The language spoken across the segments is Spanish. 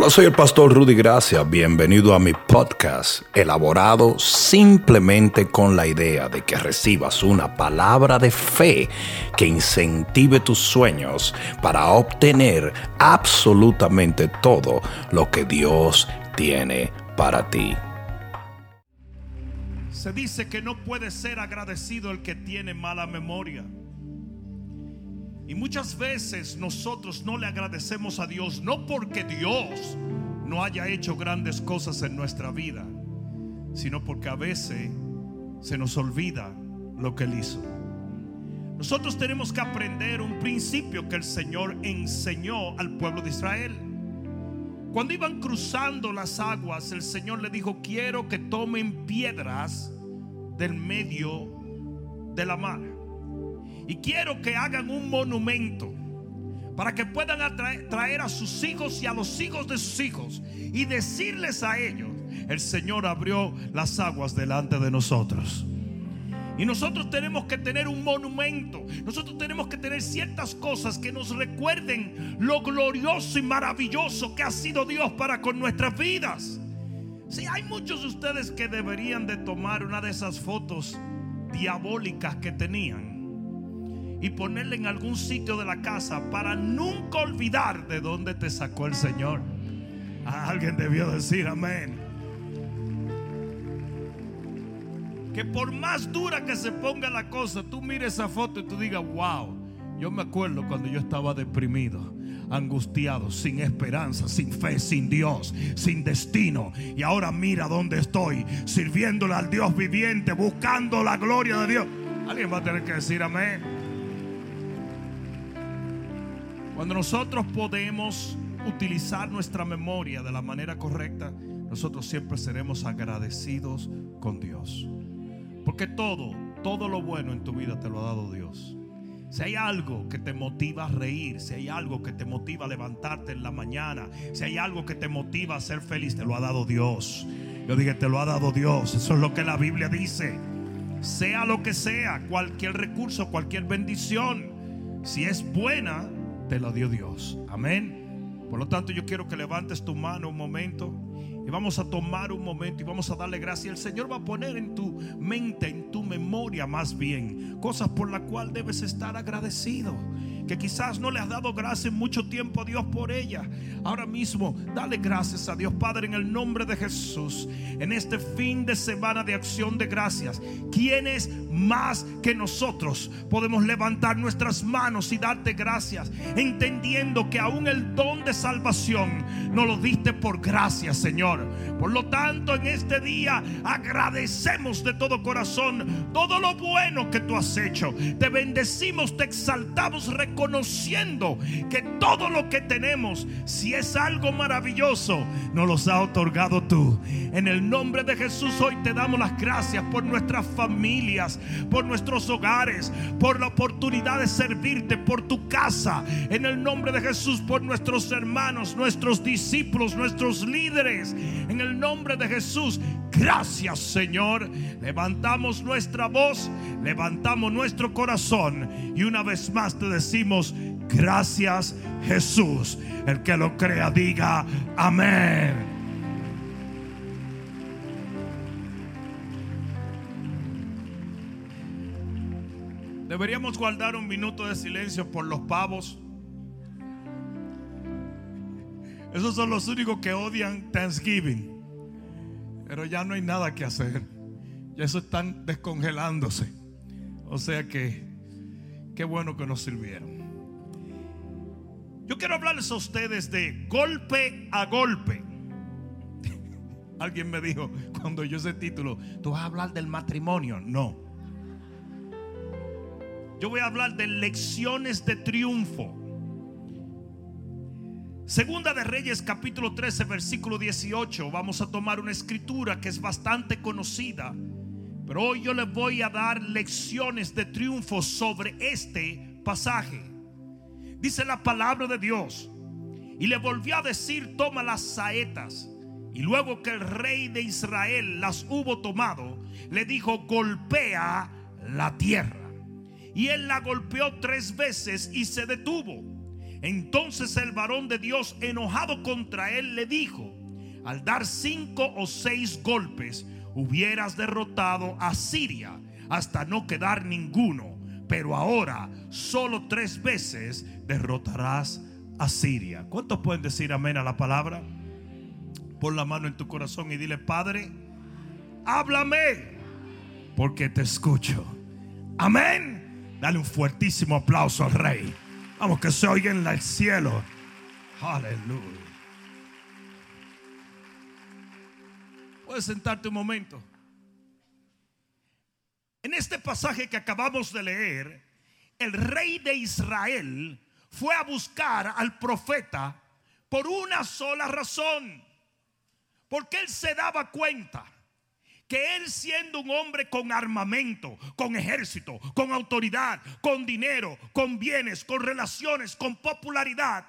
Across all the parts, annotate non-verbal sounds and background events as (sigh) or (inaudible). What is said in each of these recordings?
Hola, soy el pastor Rudy Gracia. Bienvenido a mi podcast, elaborado simplemente con la idea de que recibas una palabra de fe que incentive tus sueños para obtener absolutamente todo lo que Dios tiene para ti. Se dice que no puede ser agradecido el que tiene mala memoria. Y muchas veces nosotros no le agradecemos a Dios, no porque Dios no haya hecho grandes cosas en nuestra vida, sino porque a veces se nos olvida lo que Él hizo. Nosotros tenemos que aprender un principio que el Señor enseñó al pueblo de Israel. Cuando iban cruzando las aguas, el Señor le dijo, quiero que tomen piedras del medio de la mar. Y quiero que hagan un monumento para que puedan traer a sus hijos y a los hijos de sus hijos y decirles a ellos, el Señor abrió las aguas delante de nosotros. Y nosotros tenemos que tener un monumento. Nosotros tenemos que tener ciertas cosas que nos recuerden lo glorioso y maravilloso que ha sido Dios para con nuestras vidas. Si hay muchos de ustedes que deberían de tomar una de esas fotos diabólicas que tenían y ponerle en algún sitio de la casa para nunca olvidar de dónde te sacó el Señor. alguien debió decir amén. Que por más dura que se ponga la cosa, tú mires esa foto y tú digas, wow, yo me acuerdo cuando yo estaba deprimido, angustiado, sin esperanza, sin fe, sin Dios, sin destino. Y ahora mira dónde estoy, sirviéndole al Dios viviente, buscando la gloria de Dios. Alguien va a tener que decir amén. Cuando nosotros podemos utilizar nuestra memoria de la manera correcta, nosotros siempre seremos agradecidos con Dios. Porque todo, todo lo bueno en tu vida te lo ha dado Dios. Si hay algo que te motiva a reír, si hay algo que te motiva a levantarte en la mañana, si hay algo que te motiva a ser feliz, te lo ha dado Dios. Yo dije, te lo ha dado Dios. Eso es lo que la Biblia dice. Sea lo que sea, cualquier recurso, cualquier bendición, si es buena, te lo dio Dios. Amén. Por lo tanto, yo quiero que levantes tu mano un momento y vamos a tomar un momento y vamos a darle gracias. El Señor va a poner en tu mente, en tu memoria más bien, cosas por las cuales debes estar agradecido que quizás no le has dado gracias en mucho tiempo a Dios por ella. Ahora mismo, dale gracias a Dios Padre en el nombre de Jesús. En este fin de semana de acción de gracias, quienes más que nosotros podemos levantar nuestras manos y darte gracias, entendiendo que aún el don de salvación nos lo diste por gracia, Señor. Por lo tanto, en este día agradecemos de todo corazón todo lo bueno que tú has hecho. Te bendecimos, te exaltamos, conociendo que todo lo que tenemos, si es algo maravilloso, nos los ha otorgado tú. En el nombre de Jesús hoy te damos las gracias por nuestras familias, por nuestros hogares, por la oportunidad de servirte, por tu casa. En el nombre de Jesús, por nuestros hermanos, nuestros discípulos, nuestros líderes. En el nombre de Jesús, gracias Señor. Levantamos nuestra voz, levantamos nuestro corazón y una vez más te decimos gracias Jesús. El que lo crea diga amén. Deberíamos guardar un minuto de silencio por los pavos. Esos son los únicos que odian Thanksgiving. Pero ya no hay nada que hacer. Ya eso están descongelándose. O sea que Qué bueno que nos sirvieron. Yo quiero hablarles a ustedes de golpe a golpe. (laughs) Alguien me dijo cuando yo ese título, tú vas a hablar del matrimonio. No. Yo voy a hablar de lecciones de triunfo. Segunda de Reyes capítulo 13 versículo 18. Vamos a tomar una escritura que es bastante conocida pero hoy yo les voy a dar lecciones de triunfo sobre este pasaje. Dice la palabra de Dios. Y le volvió a decir, toma las saetas. Y luego que el rey de Israel las hubo tomado, le dijo, golpea la tierra. Y él la golpeó tres veces y se detuvo. Entonces el varón de Dios, enojado contra él, le dijo, al dar cinco o seis golpes, hubieras derrotado a Siria hasta no quedar ninguno. Pero ahora solo tres veces derrotarás a Siria. ¿Cuántos pueden decir amén a la palabra? Pon la mano en tu corazón y dile, Padre, háblame, porque te escucho. Amén. Dale un fuertísimo aplauso al rey. Vamos, que se oiga en el cielo. Aleluya. Puedes sentarte un momento. En este pasaje que acabamos de leer, el rey de Israel fue a buscar al profeta por una sola razón. Porque él se daba cuenta que él siendo un hombre con armamento, con ejército, con autoridad, con dinero, con bienes, con relaciones, con popularidad,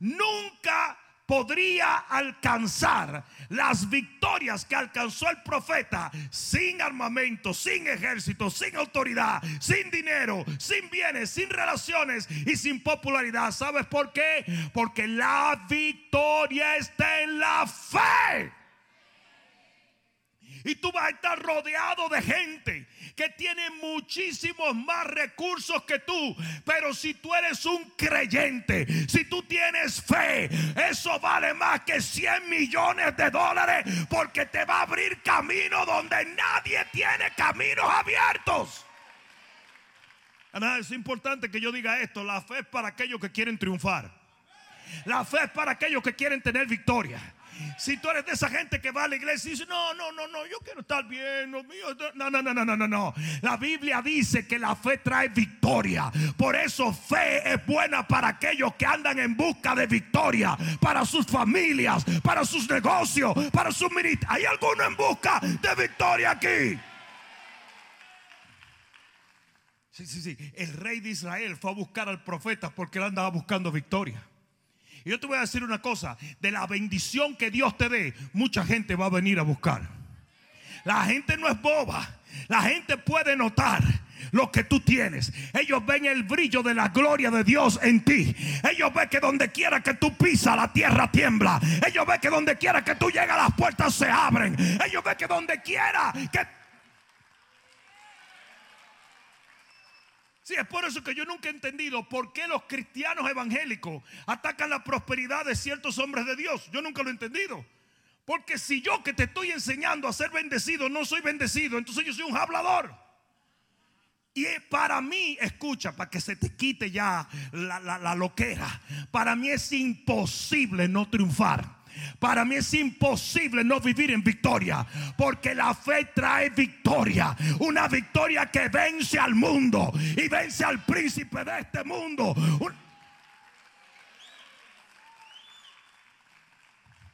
nunca podría alcanzar las victorias que alcanzó el profeta sin armamento, sin ejército, sin autoridad, sin dinero, sin bienes, sin relaciones y sin popularidad. ¿Sabes por qué? Porque la victoria está en la fe. Y tú vas a estar rodeado de gente que tiene muchísimos más recursos que tú. Pero si tú eres un creyente, si tú tienes fe, eso vale más que 100 millones de dólares porque te va a abrir camino donde nadie tiene caminos abiertos. es importante que yo diga esto. La fe es para aquellos que quieren triunfar. La fe es para aquellos que quieren tener victoria. Si tú eres de esa gente que va a la iglesia y dice, no, no, no, no, yo quiero estar bien, no, no, no, no, no, no, no. La Biblia dice que la fe trae victoria. Por eso fe es buena para aquellos que andan en busca de victoria, para sus familias, para sus negocios, para sus ministerios. ¿Hay alguno en busca de victoria aquí? Sí, sí, sí. El rey de Israel fue a buscar al profeta porque él andaba buscando victoria. Y yo te voy a decir una cosa, de la bendición que Dios te dé, mucha gente va a venir a buscar. La gente no es boba, la gente puede notar lo que tú tienes. Ellos ven el brillo de la gloria de Dios en ti. Ellos ven que donde quiera que tú pisas, la tierra tiembla. Ellos ven que donde quiera que tú llegas, las puertas se abren. Ellos ven que donde quiera que Sí, es por eso que yo nunca he entendido por qué los cristianos evangélicos atacan la prosperidad de ciertos hombres de Dios. Yo nunca lo he entendido. Porque si yo que te estoy enseñando a ser bendecido no soy bendecido, entonces yo soy un hablador. Y para mí, escucha, para que se te quite ya la, la loquera, para mí es imposible no triunfar. Para mí es imposible no vivir en victoria, porque la fe trae victoria, una victoria que vence al mundo y vence al príncipe de este mundo.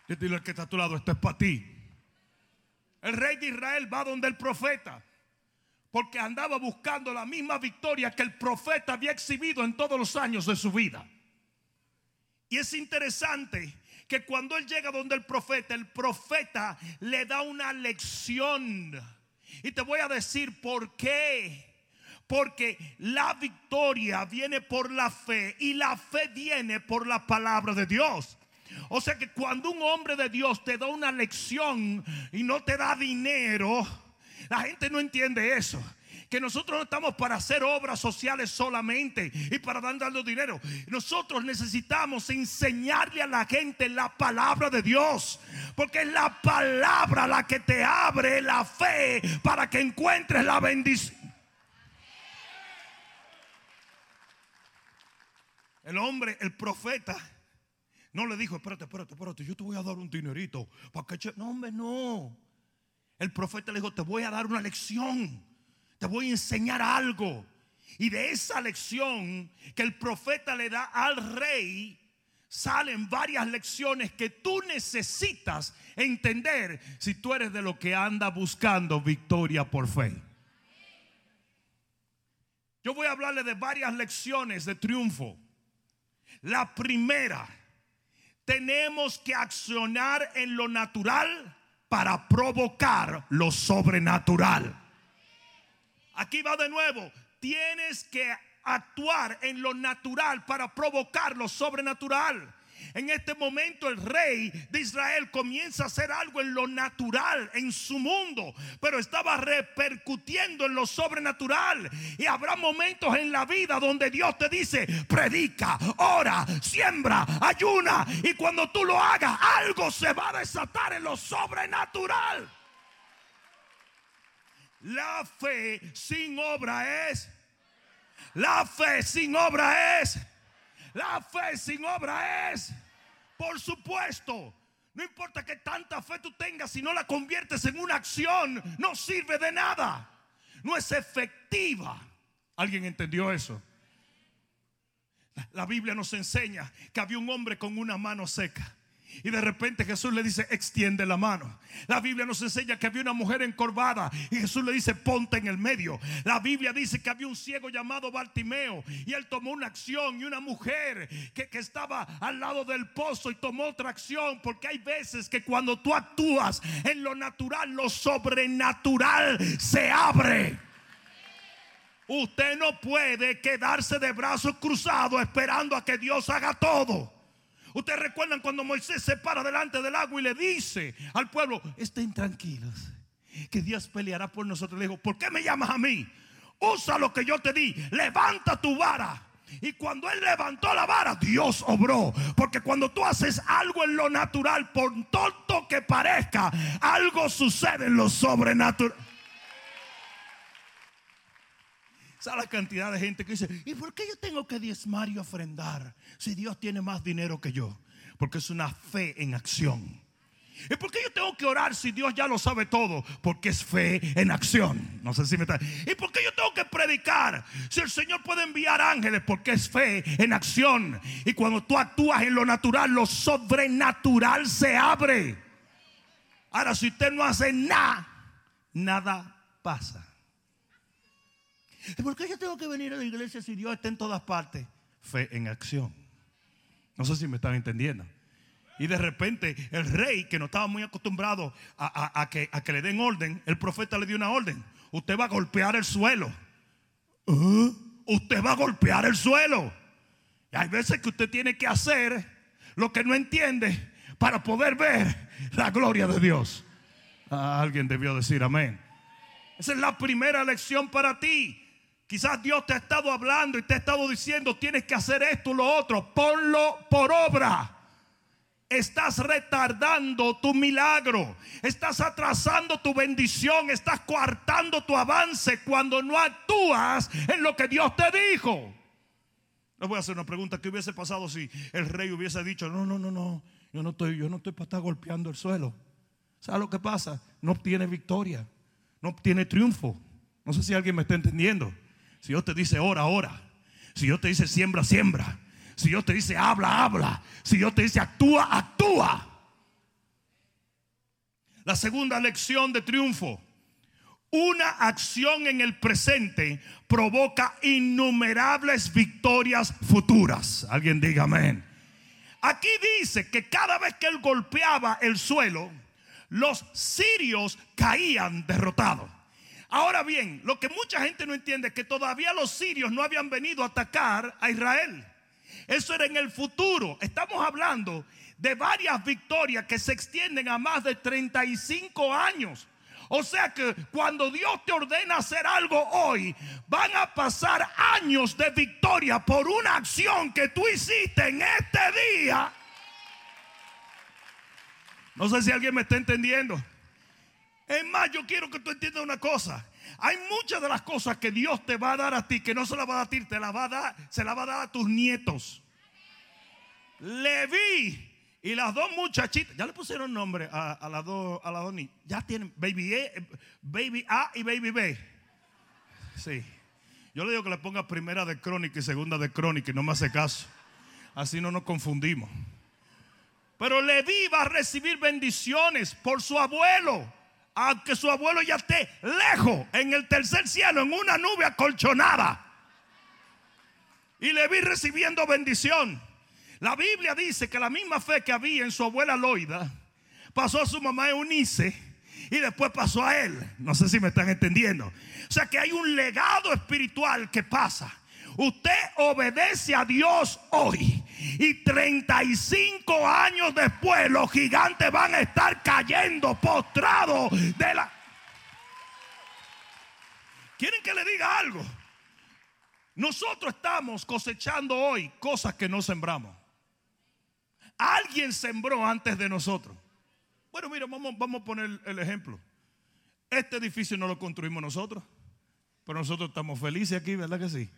Dile al que está a tu lado, esto es para ti. El rey de Israel va donde el profeta, porque andaba buscando la misma victoria que el profeta había exhibido en todos los años de su vida. Y es interesante que cuando él llega donde el profeta, el profeta le da una lección. Y te voy a decir por qué. Porque la victoria viene por la fe y la fe viene por la palabra de Dios. O sea que cuando un hombre de Dios te da una lección y no te da dinero, la gente no entiende eso que nosotros no estamos para hacer obras sociales solamente y para darle dinero. Nosotros necesitamos enseñarle a la gente la palabra de Dios, porque es la palabra la que te abre la fe para que encuentres la bendición. El hombre, el profeta, no le dijo, espérate, espérate, espérate, yo te voy a dar un dinerito. Para que no, hombre, no. El profeta le dijo, te voy a dar una lección te voy a enseñar algo. Y de esa lección que el profeta le da al rey, salen varias lecciones que tú necesitas entender si tú eres de lo que anda buscando victoria por fe. Yo voy a hablarle de varias lecciones de triunfo. La primera, tenemos que accionar en lo natural para provocar lo sobrenatural. Aquí va de nuevo. Tienes que actuar en lo natural para provocar lo sobrenatural. En este momento el rey de Israel comienza a hacer algo en lo natural, en su mundo, pero estaba repercutiendo en lo sobrenatural. Y habrá momentos en la vida donde Dios te dice, predica, ora, siembra, ayuna. Y cuando tú lo hagas, algo se va a desatar en lo sobrenatural. La fe sin obra es. La fe sin obra es. La fe sin obra es. Por supuesto. No importa que tanta fe tú tengas, si no la conviertes en una acción, no sirve de nada. No es efectiva. ¿Alguien entendió eso? La Biblia nos enseña que había un hombre con una mano seca. Y de repente Jesús le dice, extiende la mano. La Biblia nos enseña que había una mujer encorvada y Jesús le dice, ponte en el medio. La Biblia dice que había un ciego llamado Bartimeo y él tomó una acción y una mujer que, que estaba al lado del pozo y tomó otra acción. Porque hay veces que cuando tú actúas en lo natural, lo sobrenatural se abre. Usted no puede quedarse de brazos cruzados esperando a que Dios haga todo. Ustedes recuerdan cuando Moisés se para delante del agua y le dice al pueblo, estén tranquilos, que Dios peleará por nosotros. Le dijo, ¿por qué me llamas a mí? Usa lo que yo te di, levanta tu vara. Y cuando él levantó la vara, Dios obró. Porque cuando tú haces algo en lo natural, por tonto que parezca, algo sucede en lo sobrenatural. ¿Sabe la cantidad de gente que dice, ¿y por qué yo tengo que diezmar y ofrendar si Dios tiene más dinero que yo? Porque es una fe en acción. ¿Y por qué yo tengo que orar si Dios ya lo sabe todo? Porque es fe en acción. No sé si me está. ¿Y por qué yo tengo que predicar si el Señor puede enviar ángeles? Porque es fe en acción. Y cuando tú actúas en lo natural, lo sobrenatural se abre. Ahora, si usted no hace nada, nada pasa. ¿Por qué yo tengo que venir a la iglesia si Dios está en todas partes? Fe en acción. No sé si me están entendiendo. Y de repente el rey, que no estaba muy acostumbrado a, que, a que, le den orden, el profeta le dio una orden. Usted va a golpear el suelo. ¿Eh? Usted va a golpear el suelo. Y hay veces que usted tiene que hacer lo que no entiende para poder ver la gloria de Dios. Ah, alguien debió decir amén. Esa es la primera lección para ti. Quizás Dios te ha estado hablando y te ha estado diciendo, tienes que hacer esto, lo otro, ponlo por obra. Estás retardando tu milagro, estás atrasando tu bendición, estás coartando tu avance cuando no actúas en lo que Dios te dijo. Les voy a hacer una pregunta, ¿qué hubiese pasado si el rey hubiese dicho, no, no, no, no, yo no estoy, yo no estoy para estar golpeando el suelo? ¿Sabes lo que pasa? No obtiene victoria, no obtiene triunfo. No sé si alguien me está entendiendo. Si Dios te dice ora, ora. Si Dios te dice siembra, siembra. Si Dios te dice habla, habla. Si Dios te dice actúa, actúa. La segunda lección de triunfo. Una acción en el presente provoca innumerables victorias futuras. Alguien diga amén. Aquí dice que cada vez que él golpeaba el suelo, los sirios caían derrotados. Ahora bien, lo que mucha gente no entiende es que todavía los sirios no habían venido a atacar a Israel. Eso era en el futuro. Estamos hablando de varias victorias que se extienden a más de 35 años. O sea que cuando Dios te ordena hacer algo hoy, van a pasar años de victoria por una acción que tú hiciste en este día. No sé si alguien me está entendiendo. Es más, yo quiero que tú entiendas una cosa. Hay muchas de las cosas que Dios te va a dar a ti que no se las va a dar a ti, te va a dar, se las va a dar a tus nietos. Leví y las dos muchachitas, ya le pusieron nombre a, las dos a las dos. Ya tienen baby A, A y baby B. Sí. Yo le digo que le ponga primera de crónica y segunda de crónica y no me hace caso. Así no nos confundimos. Pero Leví va a recibir bendiciones por su abuelo aunque su abuelo ya esté lejos en el tercer cielo, en una nube acolchonada. Y le vi recibiendo bendición. La Biblia dice que la misma fe que había en su abuela Loida pasó a su mamá Eunice y después pasó a él. No sé si me están entendiendo. O sea que hay un legado espiritual que pasa. Usted obedece a Dios hoy. Y 35 años después los gigantes van a estar cayendo postrados de la... ¿Quieren que le diga algo? Nosotros estamos cosechando hoy cosas que no sembramos. Alguien sembró antes de nosotros. Bueno, mira, vamos, vamos a poner el ejemplo. Este edificio no lo construimos nosotros, pero nosotros estamos felices aquí, ¿verdad que sí?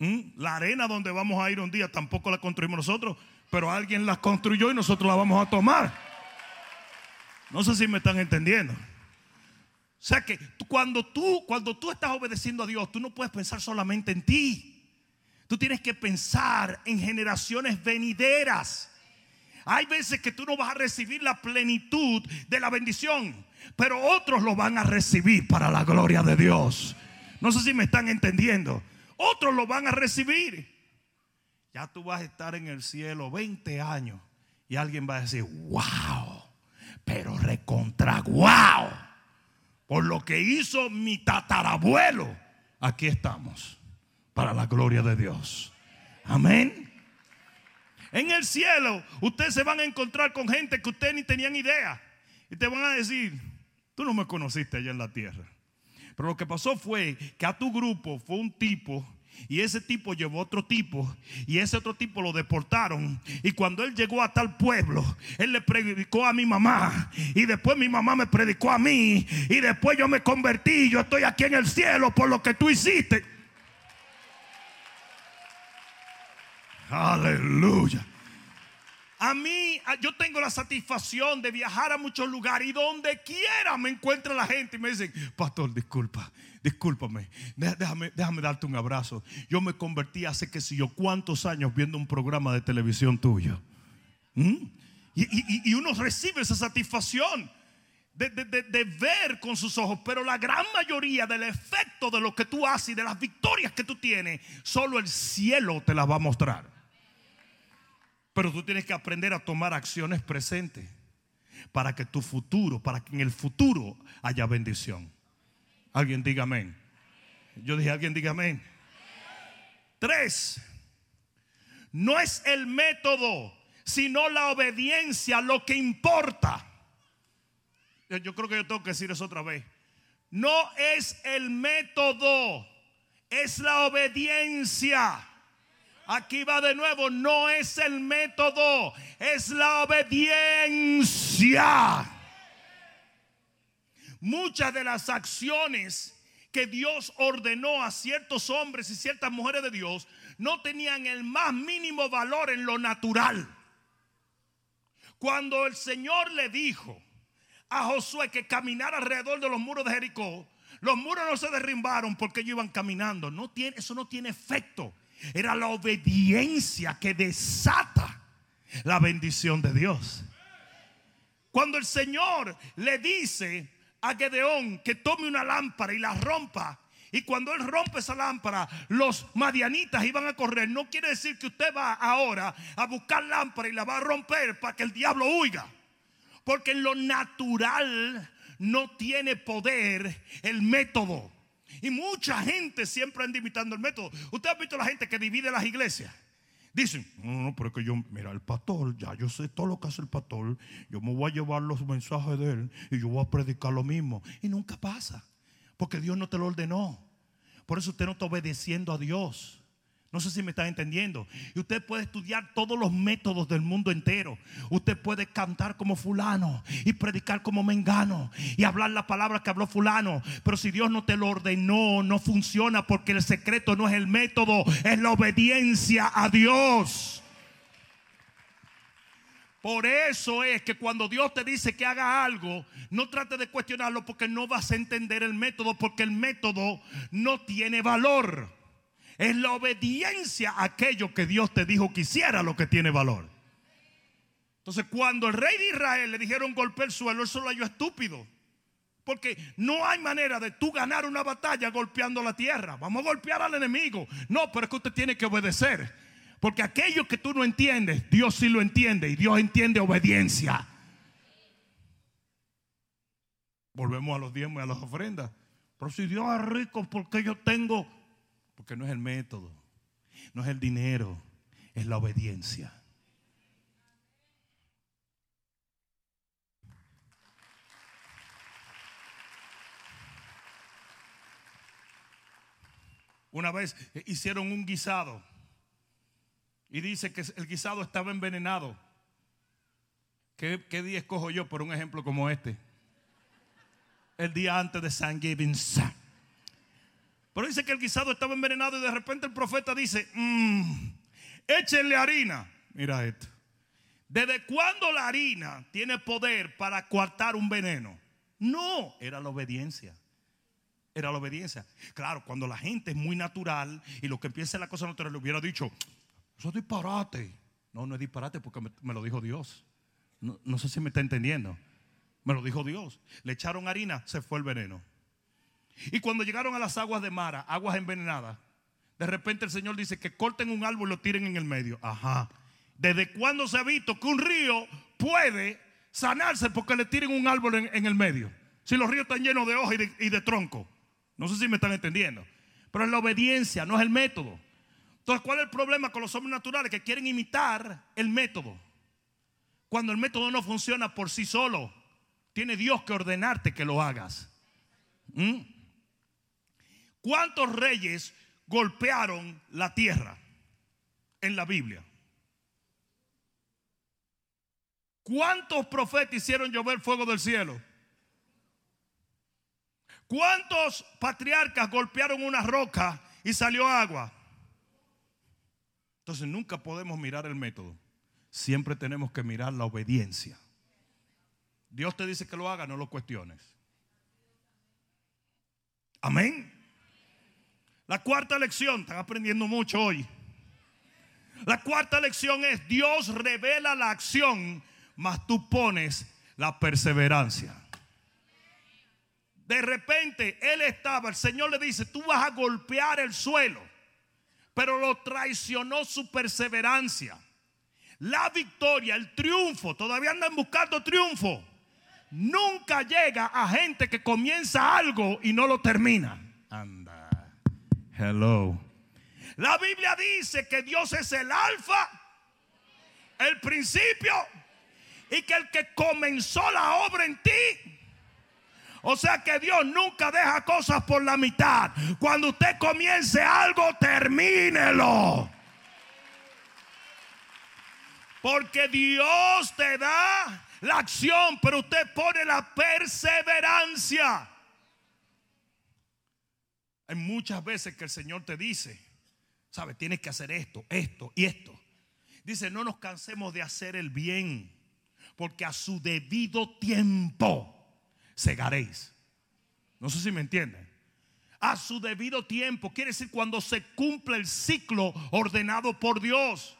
¿Mm? La arena donde vamos a ir un día tampoco la construimos nosotros, pero alguien la construyó y nosotros la vamos a tomar. No sé si me están entendiendo. O sea que cuando tú, cuando tú estás obedeciendo a Dios, tú no puedes pensar solamente en ti. Tú tienes que pensar en generaciones venideras. Hay veces que tú no vas a recibir la plenitud de la bendición, pero otros lo van a recibir para la gloria de Dios. No sé si me están entendiendo. Otros lo van a recibir. Ya tú vas a estar en el cielo 20 años y alguien va a decir, wow, pero recontra wow por lo que hizo mi tatarabuelo, aquí estamos para la gloria de Dios. Amén. En el cielo, ustedes se van a encontrar con gente que ustedes ni tenían idea. Y te van a decir, tú no me conociste allá en la tierra. Pero lo que pasó fue que a tu grupo fue un tipo y ese tipo llevó otro tipo. Y ese otro tipo lo deportaron. Y cuando él llegó a tal pueblo, él le predicó a mi mamá. Y después mi mamá me predicó a mí. Y después yo me convertí. Yo estoy aquí en el cielo por lo que tú hiciste. Aleluya. A mí, yo tengo la satisfacción de viajar a muchos lugares y donde quiera me encuentra la gente y me dicen, pastor, disculpa, discúlpame, déjame, déjame darte un abrazo. Yo me convertí hace que si yo cuántos años viendo un programa de televisión tuyo. ¿Mm? Y, uno recibe esa satisfacción. De, ver con sus ojos, pero la gran mayoría del efecto de lo que tú haces y de las victorias que tú tienes, solo el cielo te las va a mostrar. Pero tú tienes que aprender a tomar acciones presentes para que tu futuro, para que en el futuro haya bendición. Alguien diga amén. Yo dije, alguien diga amén. Tres, no es el método, sino la obediencia lo que importa. Yo creo que yo tengo que decir eso otra vez. No es el método, es la obediencia. Aquí va de nuevo, no es el método, es la obediencia. Muchas de las acciones que Dios ordenó a ciertos hombres y ciertas mujeres de Dios no tenían el más mínimo valor en lo natural. Cuando el Señor le dijo a Josué que caminara alrededor de los muros de Jericó, los muros no se derrumbaron porque ellos iban caminando. No tiene, eso no tiene efecto. Era la obediencia que desata la bendición de Dios. Cuando el Señor le dice a Gedeón que tome una lámpara y la rompa, y cuando él rompe esa lámpara, los madianitas iban a correr. No quiere decir que usted va ahora a buscar lámpara y la va a romper para que el diablo huya. Porque en lo natural no tiene poder el método. Y mucha gente siempre anda imitando el método. Usted ha visto la gente que divide las iglesias. Dicen, no, no, pero es que yo, mira, el pastor, ya yo sé todo lo que hace el pastor. Yo me voy a llevar los mensajes de él y yo voy a predicar lo mismo. Y nunca pasa, porque Dios no te lo ordenó. Por eso usted no está obedeciendo a Dios. No sé si me están entendiendo. Y usted puede estudiar todos los métodos del mundo entero. Usted puede cantar como fulano y predicar como mengano y hablar la palabra que habló fulano. Pero si Dios no te lo ordenó, no funciona porque el secreto no es el método, es la obediencia a Dios. Por eso es que cuando Dios te dice que haga algo, no trate de cuestionarlo porque no vas a entender el método, porque el método no tiene valor. Es la obediencia a aquello que Dios te dijo que hiciera lo que tiene valor. Entonces, cuando el rey de Israel le dijeron golpear el suelo, eso lo halló estúpido. Porque no hay manera de tú ganar una batalla golpeando la tierra. Vamos a golpear al enemigo. No, pero es que usted tiene que obedecer. Porque aquello que tú no entiendes, Dios sí lo entiende. Y Dios entiende obediencia. Volvemos a los diezmos y a las ofrendas. Pero si Dios es rico, porque yo tengo Porque no es el método, no es el dinero, es la obediencia. Una vez hicieron un guisado y dice que el guisado estaba envenenado. ¿Qué, día escojo yo por un ejemplo como este? El día antes de Thanksgiving. Pero dice que el guisado estaba envenenado y de repente el profeta dice, mmm, échenle harina. Mira esto. ¿Desde cuándo la harina tiene poder para coartar un veneno? No, era la obediencia. Era la obediencia. Claro, cuando la gente es muy natural y lo que en la cosa natural le hubiera dicho, eso es disparate. No, no es disparate porque me, lo dijo Dios. No, no sé si me está entendiendo. Me lo dijo Dios. Le echaron harina, se fue el veneno. Y cuando llegaron a las aguas de Mara, aguas envenenadas, de repente el Señor dice que corten un árbol y lo tiren en el medio. Ajá. ¿Desde cuándo se ha visto que un río puede sanarse porque le tiren un árbol en, el medio? Si los ríos están llenos de hojas y de, tronco. No sé si me están entendiendo. Pero es la obediencia, no es el método. Entonces, ¿cuál es el problema con los hombres naturales? Que quieren imitar el método. Cuando el método no funciona por sí solo, tiene Dios que ordenarte que lo hagas. ¿Mm? ¿Cuántos reyes golpearon la tierra en la Biblia? ¿Cuántos profetas hicieron llover fuego del cielo? ¿Cuántos patriarcas golpearon una roca y salió agua? Entonces nunca podemos mirar el método. Siempre tenemos que mirar la obediencia. Dios te dice que lo haga, no lo cuestiones. Amén. La cuarta lección, están aprendiendo mucho hoy. La cuarta lección es, Dios revela la acción, mas tú pones la perseverancia. De repente Él estaba, el Señor le dice, tú vas a golpear el suelo, pero lo traicionó su perseverancia. La victoria, el triunfo, todavía andan buscando triunfo. Nunca llega a gente que comienza algo y no lo termina. Hello. La Biblia dice que Dios es el alfa, el principio, y que el que comenzó la obra en ti. O sea que Dios nunca deja cosas por la mitad. Cuando usted comience algo, termínelo. Porque Dios te da la acción, pero usted pone la perseverancia. Hay muchas veces que el Señor te dice, ¿sabe? Tienes que hacer esto, esto y esto. Dice, no nos cansemos de hacer el bien, porque a su debido tiempo segaréis. No sé si me entienden. A su debido tiempo, quiere decir cuando se cumple el ciclo ordenado por Dios.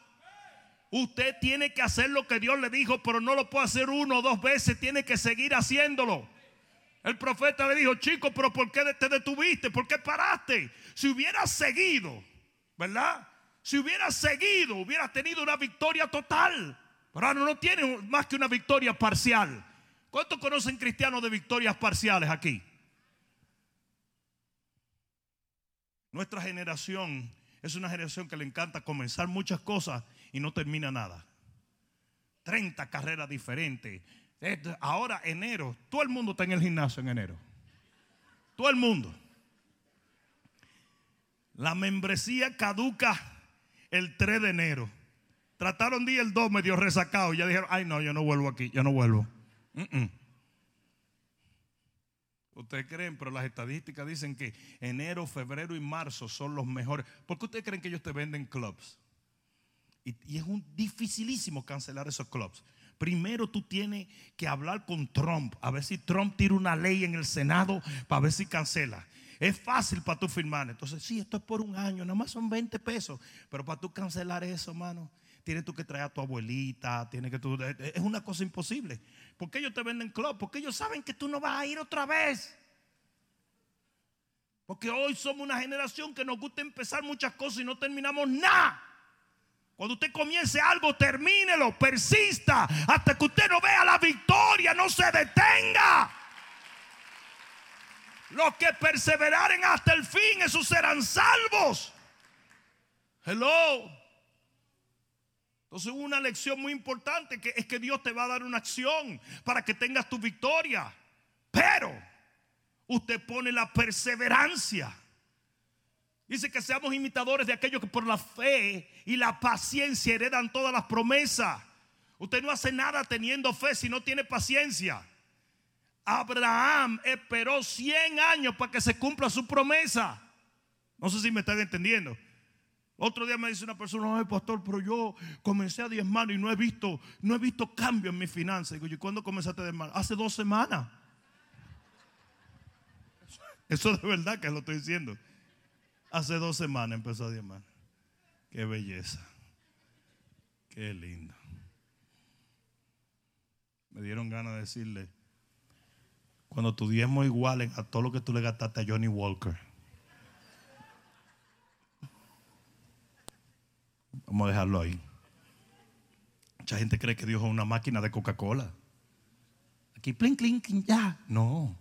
Usted tiene que hacer lo que Dios le dijo, pero no lo puede hacer uno o dos veces, tiene que seguir haciéndolo. El profeta le dijo, chico, pero ¿por qué te detuviste? ¿Por qué paraste? Si hubieras seguido, ¿verdad? Si hubieras seguido, hubieras tenido una victoria total. Pero ahora no tiene más que una victoria parcial. ¿Cuántos conocen cristianos de victorias parciales aquí? Nuestra generación es una generación que le encanta comenzar muchas cosas y no termina nada. 30 carreras diferentes, Ahora, enero, todo el mundo está en el gimnasio en enero. Todo el mundo. La membresía caduca el 3 de enero. Trataron día el 2 medio resacado. Ya dijeron, ay no, yo no vuelvo aquí, yo no vuelvo. Ustedes creen, pero las estadísticas dicen que enero, febrero y marzo son los mejores. ¿Por qué ustedes creen que ellos te venden clubs? Y, y es un dificilísimo cancelar esos clubs primero tú tienes que hablar con Trump, a ver si Trump tira una ley en el Senado para ver si cancela. Es fácil para tú firmar. Entonces, sí, esto es por un año, nada más son 20 pesos. Pero para tú cancelar eso, hermano, tienes tú que traer a tu abuelita, tienes que tú, es una cosa imposible. Porque ellos te venden club, porque ellos saben que tú no vas a ir otra vez. Porque hoy somos una generación que nos gusta empezar muchas cosas y no terminamos nada. Cuando usted comience algo, termínelo, persista hasta que usted no vea la victoria, no se detenga. Los que perseveraren hasta el fin, esos serán salvos. Hello. Entonces una lección muy importante que es que Dios te va a dar una acción para que tengas tu victoria. Pero usted pone la perseverancia. Dice que seamos imitadores de aquellos que por la fe y la paciencia heredan todas las promesas. Usted no hace nada teniendo fe si no tiene paciencia. Abraham esperó 100 años para que se cumpla su promesa. No sé si me están entendiendo. Otro día me dice una persona, ay pastor, pero yo comencé a diezmar y no he visto, no he visto cambio en mi finanzas. Digo, ¿y cuándo comenzaste a diezmar? Hace dos semanas. Eso de verdad que lo estoy diciendo. Hace dos semanas empezó a diezmar. Qué belleza. Qué lindo. Me dieron ganas de decirle, cuando tu diezmo igualen a todo lo que tú le gastaste a Johnny Walker. Vamos a dejarlo ahí. Mucha gente cree que Dios es una máquina de Coca-Cola. Aquí, plin, plin, ya. No.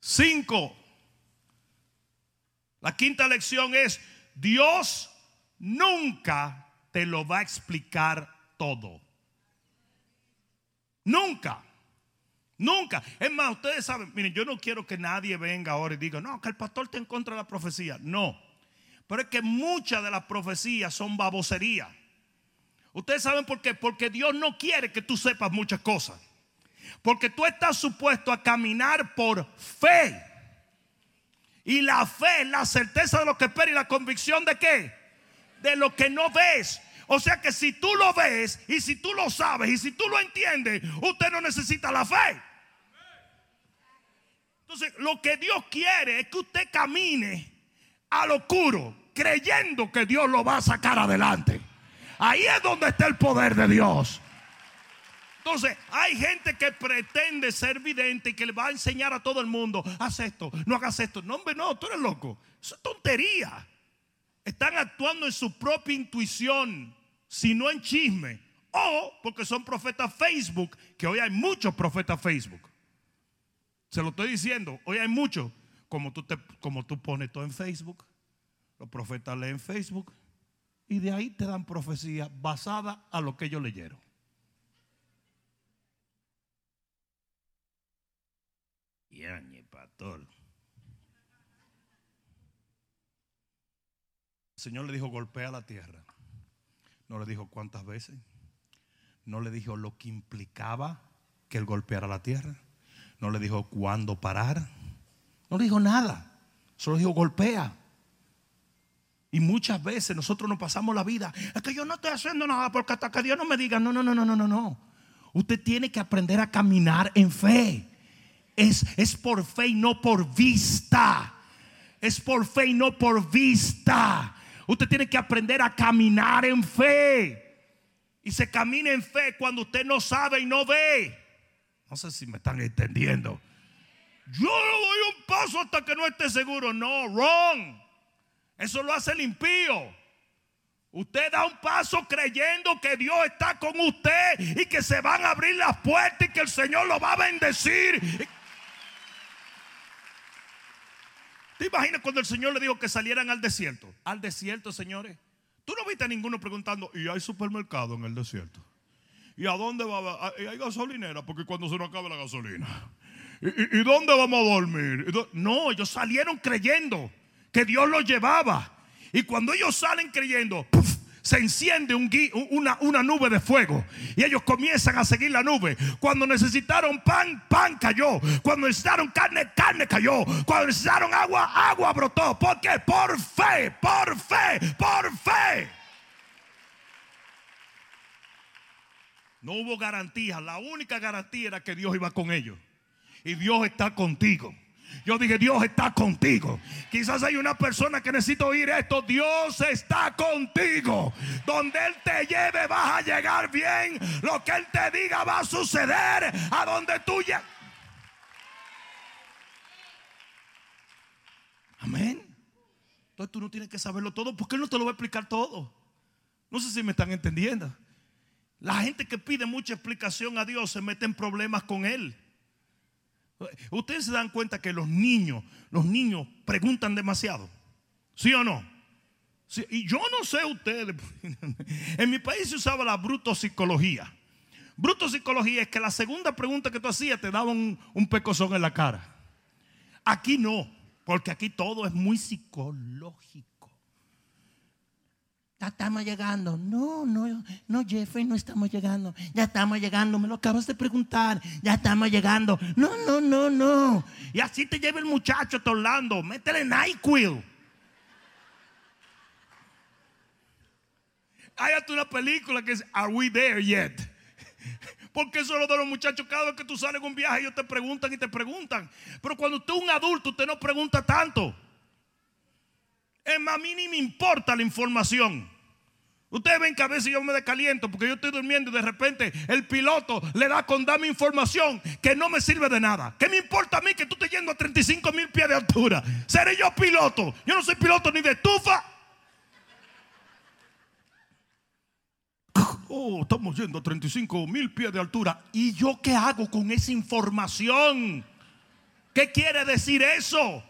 Cinco. La quinta lección es, Dios nunca te lo va a explicar todo. Nunca. Nunca. Es más, ustedes saben, miren, yo no quiero que nadie venga ahora y diga, no, que el pastor está en contra de la profecía. No. Pero es que muchas de las profecías son babosería. Ustedes saben por qué. Porque Dios no quiere que tú sepas muchas cosas. Porque tú estás supuesto a caminar por fe. Y la fe la certeza de lo que espera y la convicción de qué? De lo que no ves. O sea que si tú lo ves y si tú lo sabes y si tú lo entiendes, usted no necesita la fe. Entonces, lo que Dios quiere es que usted camine a lo oscuro creyendo que Dios lo va a sacar adelante. Ahí es donde está el poder de Dios. Entonces, hay gente que pretende ser vidente y que le va a enseñar a todo el mundo, haz esto, no hagas esto. No, hombre, no, tú eres loco. Eso es tontería. Están actuando en su propia intuición, si no en chisme. O porque son profetas Facebook, que hoy hay muchos profetas Facebook. Se lo estoy diciendo, hoy hay muchos. Como tú, como tú pones todo en Facebook. Los profetas leen Facebook y de ahí te dan profecía basada a lo que ellos leyeron. Y pastor. El Señor le dijo golpea la tierra. No le dijo cuántas veces. No le dijo lo que implicaba que él golpeara la tierra. No le dijo cuándo parar. No le dijo nada. Solo dijo golpea. Y muchas veces nosotros nos pasamos la vida. Es que yo no estoy haciendo nada porque hasta que Dios no me diga, no, no, no, no, no, no. Usted tiene que aprender a caminar en fe. Es, es por fe y no por vista. Es por fe y no por vista. Usted tiene que aprender a caminar en fe. Y se camina en fe cuando usted no sabe y no ve. No sé si me están entendiendo. Yo no doy un paso hasta que no esté seguro. No, wrong. Eso lo hace el impío. Usted da un paso creyendo que Dios está con usted y que se van a abrir las puertas y que el Señor lo va a bendecir. ¿Te imaginas cuando el Señor le dijo que salieran al desierto? Al desierto, señores. Tú no viste a ninguno preguntando, ¿y hay supermercado en el desierto? ¿Y a dónde va? ¿Y hay gasolinera? Porque cuando se nos acabe la gasolina. ¿Y, dónde vamos a dormir? No, ellos salieron creyendo que Dios los llevaba. Y cuando ellos salen creyendo, se enciende un, una, una, nube de fuego. Y ellos comienzan a seguir la nube. Cuando necesitaron pan, pan cayó. Cuando necesitaron carne, carne cayó. Cuando necesitaron agua, agua brotó. ¿Por qué? Por fe, por fe, por fe. No hubo garantía. La única garantía era que Dios iba con ellos. Y Dios está contigo. Yo dije, Dios está contigo. Quizás hay una persona que necesita oír esto. Dios está contigo. Donde Él te lleve vas a llegar bien. Lo que Él te diga va a suceder. A donde tú llegues. Amén. Entonces tú no tienes que saberlo todo porque Él no te lo va a explicar todo. No sé si me están entendiendo. La gente que pide mucha explicación a Dios se mete en problemas con Él. Ustedes se dan cuenta que los niños, los niños preguntan demasiado. ¿Sí o no? y yo no sé ustedes. (laughs) En mi país se usaba la brutopsicología. Brutopsicología es que la segunda pregunta que tú hacías te daba un, un pecozón en la cara. Aquí no, porque aquí todo es muy psicológico. Ya estamos llegando. No, no, no, Jeffrey, no estamos llegando. Ya estamos llegando. Me lo acabas de preguntar. Ya estamos llegando. No, no, no, no. Y así te lleva el muchacho a Orlando. Métele NyQuil. Hay hasta una película que es Are We There Yet? Porque eso es lo de los muchachos. Cada vez que tú sales en un viaje, ellos te preguntan y te preguntan. Pero cuando usted es un adulto, usted no pregunta tanto. A mí ni me importa la información. Ustedes ven que a veces yo me descaliento porque yo estoy durmiendo y de repente el piloto le da con darme información que no me sirve de nada. ¿Qué me importa a mí que tú estés yendo a 35 mil pies de altura? ¿Seré yo piloto? Yo no soy piloto ni de estufa. (laughs) Oh, estamos yendo a 35 mil pies de altura. ¿Y yo qué hago con esa información? ¿Qué quiere decir eso?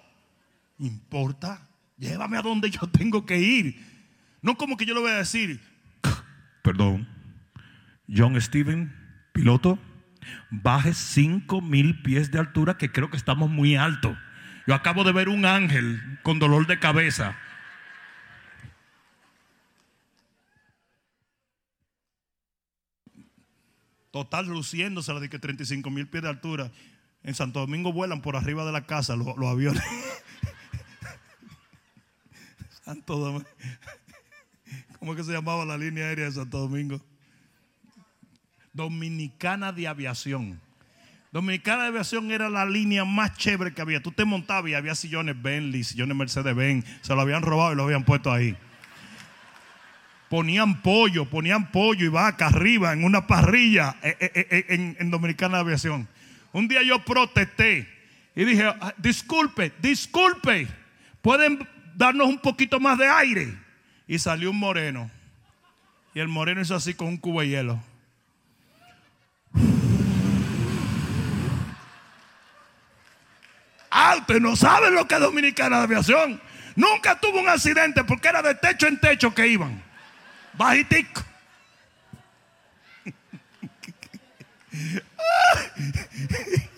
¿Importa? Llévame a donde yo tengo que ir. No como que yo le voy a decir, (laughs) perdón, John Steven, piloto, baje 5 mil pies de altura que creo que estamos muy alto. Yo acabo de ver un ángel con dolor de cabeza. Total luciéndose la de que 35 mil pies de altura. En Santo Domingo vuelan por arriba de la casa los, los aviones. (laughs) Santo Domingo. (laughs) ¿Cómo que se llamaba la línea aérea de Santo Domingo? Dominicana de Aviación. Dominicana de Aviación era la línea más chévere que había. Tú te montabas y había sillones Bentley, sillones Mercedes-Benz. Se lo habían robado y lo habían puesto ahí. Ponían pollo, ponían pollo y vaca arriba en una parrilla eh, eh, eh, en, Dominicana de Aviación. Un día yo protesté y dije, ah, disculpe, disculpe, ¿pueden darnos un poquito más de aire? Y salió un moreno. Y el moreno hizo así con un cubo de hielo. Alto, no saben lo que es dominicana de aviación. Nunca tuvo un accidente porque era de techo en techo que iban. Bajitico. (laughs)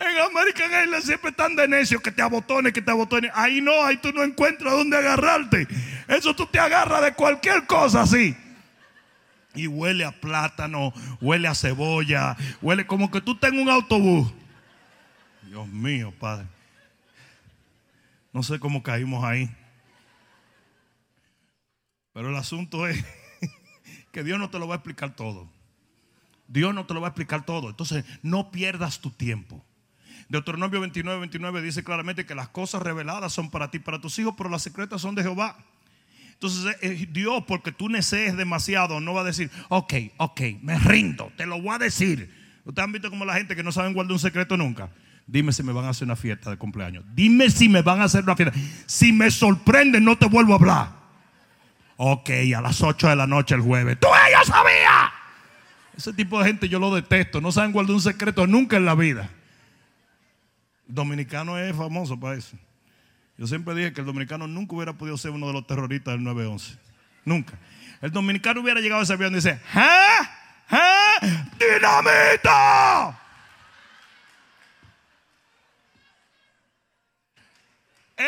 En American Airlines siempre están de necios que te abotones, que te abotones. Ahí no, ahí tú no encuentras dónde agarrarte. Eso tú te agarras de cualquier cosa así. Y huele a plátano, huele a cebolla, huele como que tú tengas un autobús. Dios mío, Padre. No sé cómo caímos ahí. Pero el asunto es (laughs) que Dios no te lo va a explicar todo. Dios no te lo va a explicar todo. Entonces, no pierdas tu tiempo. Deuteronomio 29, 29 dice claramente que las cosas reveladas son para ti, para tus hijos, pero las secretas son de Jehová. Entonces eh, eh, Dios, porque tú neces demasiado, no va a decir, ok, ok, me rindo, te lo voy a decir. Ustedes han visto como la gente que no saben guardar un secreto nunca. Dime si me van a hacer una fiesta de cumpleaños. Dime si me van a hacer una fiesta. Si me sorprende, no te vuelvo a hablar. Ok, a las 8 de la noche el jueves. ¡Tú ella sabía! Ese tipo de gente yo lo detesto. No saben guardar un secreto nunca en la vida dominicano es famoso para eso. Yo siempre dije que el dominicano nunca hubiera podido ser uno de los terroristas del 9-11. Nunca. El dominicano hubiera llegado a ese avión y dice, ¿ah? ¿ah? ¡Dinamita!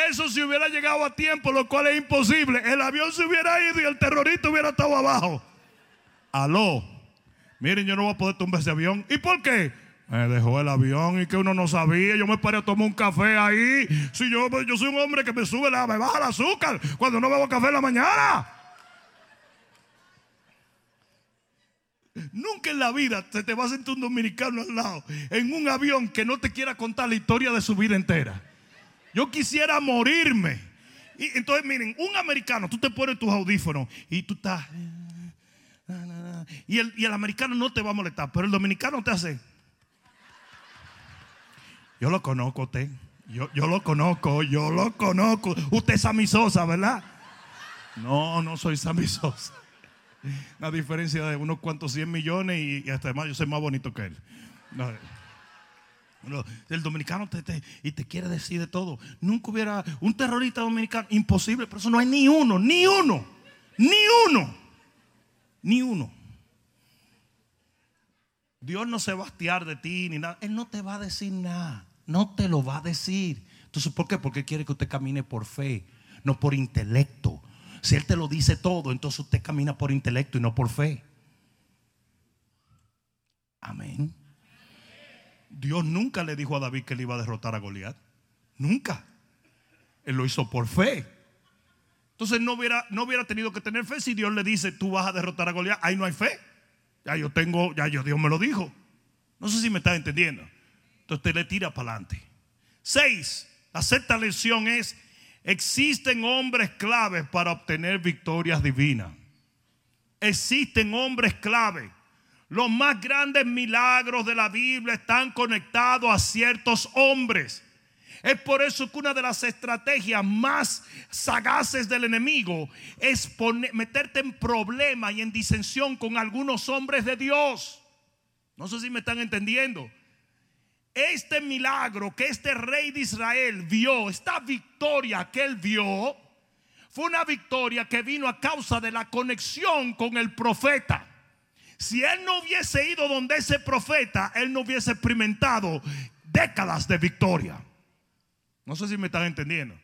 Eso si hubiera llegado a tiempo, lo cual es imposible. El avión se hubiera ido y el terrorista hubiera estado abajo. Aló. Miren, yo no voy a poder tumbar ese avión. ¿Y por qué? Me dejó el avión y que uno no sabía. Yo me paré a tomar un café ahí. Si yo, yo soy un hombre que me sube la, me baja el azúcar cuando no bebo café en la mañana. Nunca en la vida se te va a sentir un dominicano al lado en un avión que no te quiera contar la historia de su vida entera. Yo quisiera morirme. Y entonces, miren, un americano, tú te pones tus audífonos y tú estás. Y el, y el americano no te va a molestar, pero el dominicano te hace. Yo lo conozco usted. Yo, yo lo conozco, yo lo conozco. Usted es Sammy Sosa, ¿verdad? No, no soy Sammy Sosa. La diferencia de unos cuantos 100 millones y, hasta además yo soy más bonito que él. El dominicano te, y te quiere decir de todo. Nunca hubiera un terrorista dominicano. Imposible, pero eso no hay ni uno, ni uno, ni uno, ni uno. Dios no se va a hastiar de ti ni nada. Él no te va a decir nada. No te lo va a decir. Entonces, ¿por qué? Porque quiere que usted camine por fe, no por intelecto. Si Él te lo dice todo, entonces usted camina por intelecto y no por fe. Amén. Dios nunca le dijo a David que él iba a derrotar a Goliat. Nunca. Él lo hizo por fe. Entonces no hubiera, no hubiera tenido que tener fe si Dios le dice, tú vas a derrotar a Goliat. Ahí no hay fe. Ya yo tengo, ya yo Dios me lo dijo. No sé si me está entendiendo. Entonces usted le tira para adelante. Seis, la sexta lección es, existen hombres claves para obtener victorias divinas. Existen hombres claves. Los más grandes milagros de la Biblia están conectados a ciertos hombres. Es por eso que una de las estrategias más sagaces del enemigo es meterte en problema y en disensión con algunos hombres de Dios. No sé si me están entendiendo. Este milagro que este rey de Israel vio, esta victoria que él vio, fue una victoria que vino a causa de la conexión con el profeta. Si él no hubiese ido donde ese profeta, él no hubiese experimentado décadas de victoria. No sé si me están entendiendo.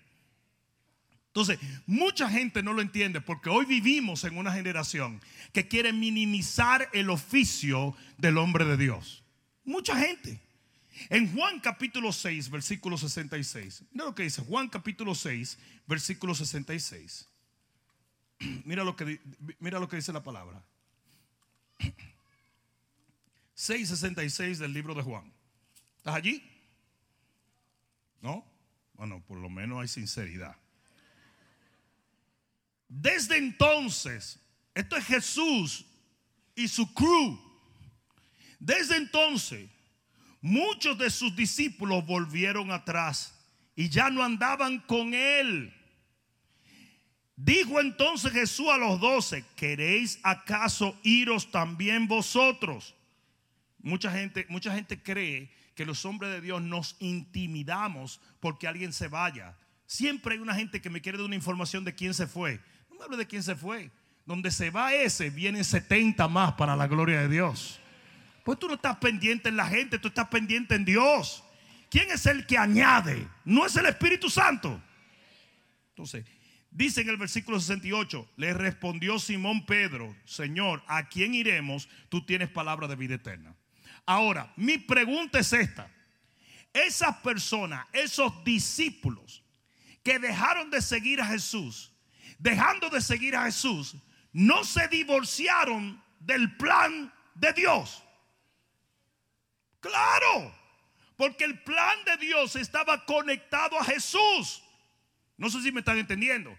Entonces, mucha gente no lo entiende porque hoy vivimos en una generación que quiere minimizar el oficio del hombre de Dios. Mucha gente. En Juan capítulo 6, versículo 66. Mira lo que dice Juan capítulo 6, versículo 66. (clears throat) Mira lo que, mira lo que dice la palabra. (clears throat) 6.66 del libro de Juan. ¿Estás allí? ¿No? Bueno, por lo menos hay sinceridad. Desde entonces, esto es Jesús y su crew. Desde entonces, muchos de sus discípulos volvieron atrás y ya no andaban con él. Dijo entonces Jesús a los doce, ¿queréis acaso iros también vosotros? Mucha gente, mucha gente cree que los hombres de Dios nos intimidamos porque alguien se vaya. Siempre hay una gente que me quiere dar una información de quién se fue. No me hable de quién se fue. Donde se va ese, vienen 70 más para la gloria de Dios. Pues tú no estás pendiente en la gente, tú estás pendiente en Dios. ¿Quién es el que añade? No es el Espíritu Santo. Entonces, dice en el versículo 68, le respondió Simón Pedro, Señor, ¿a quién iremos? Tú tienes palabra de vida eterna. Ahora, mi pregunta es esta. Esas personas, esos discípulos que dejaron de seguir a Jesús, dejando de seguir a Jesús, no se divorciaron del plan de Dios. Claro, porque el plan de Dios estaba conectado a Jesús. No sé si me están entendiendo.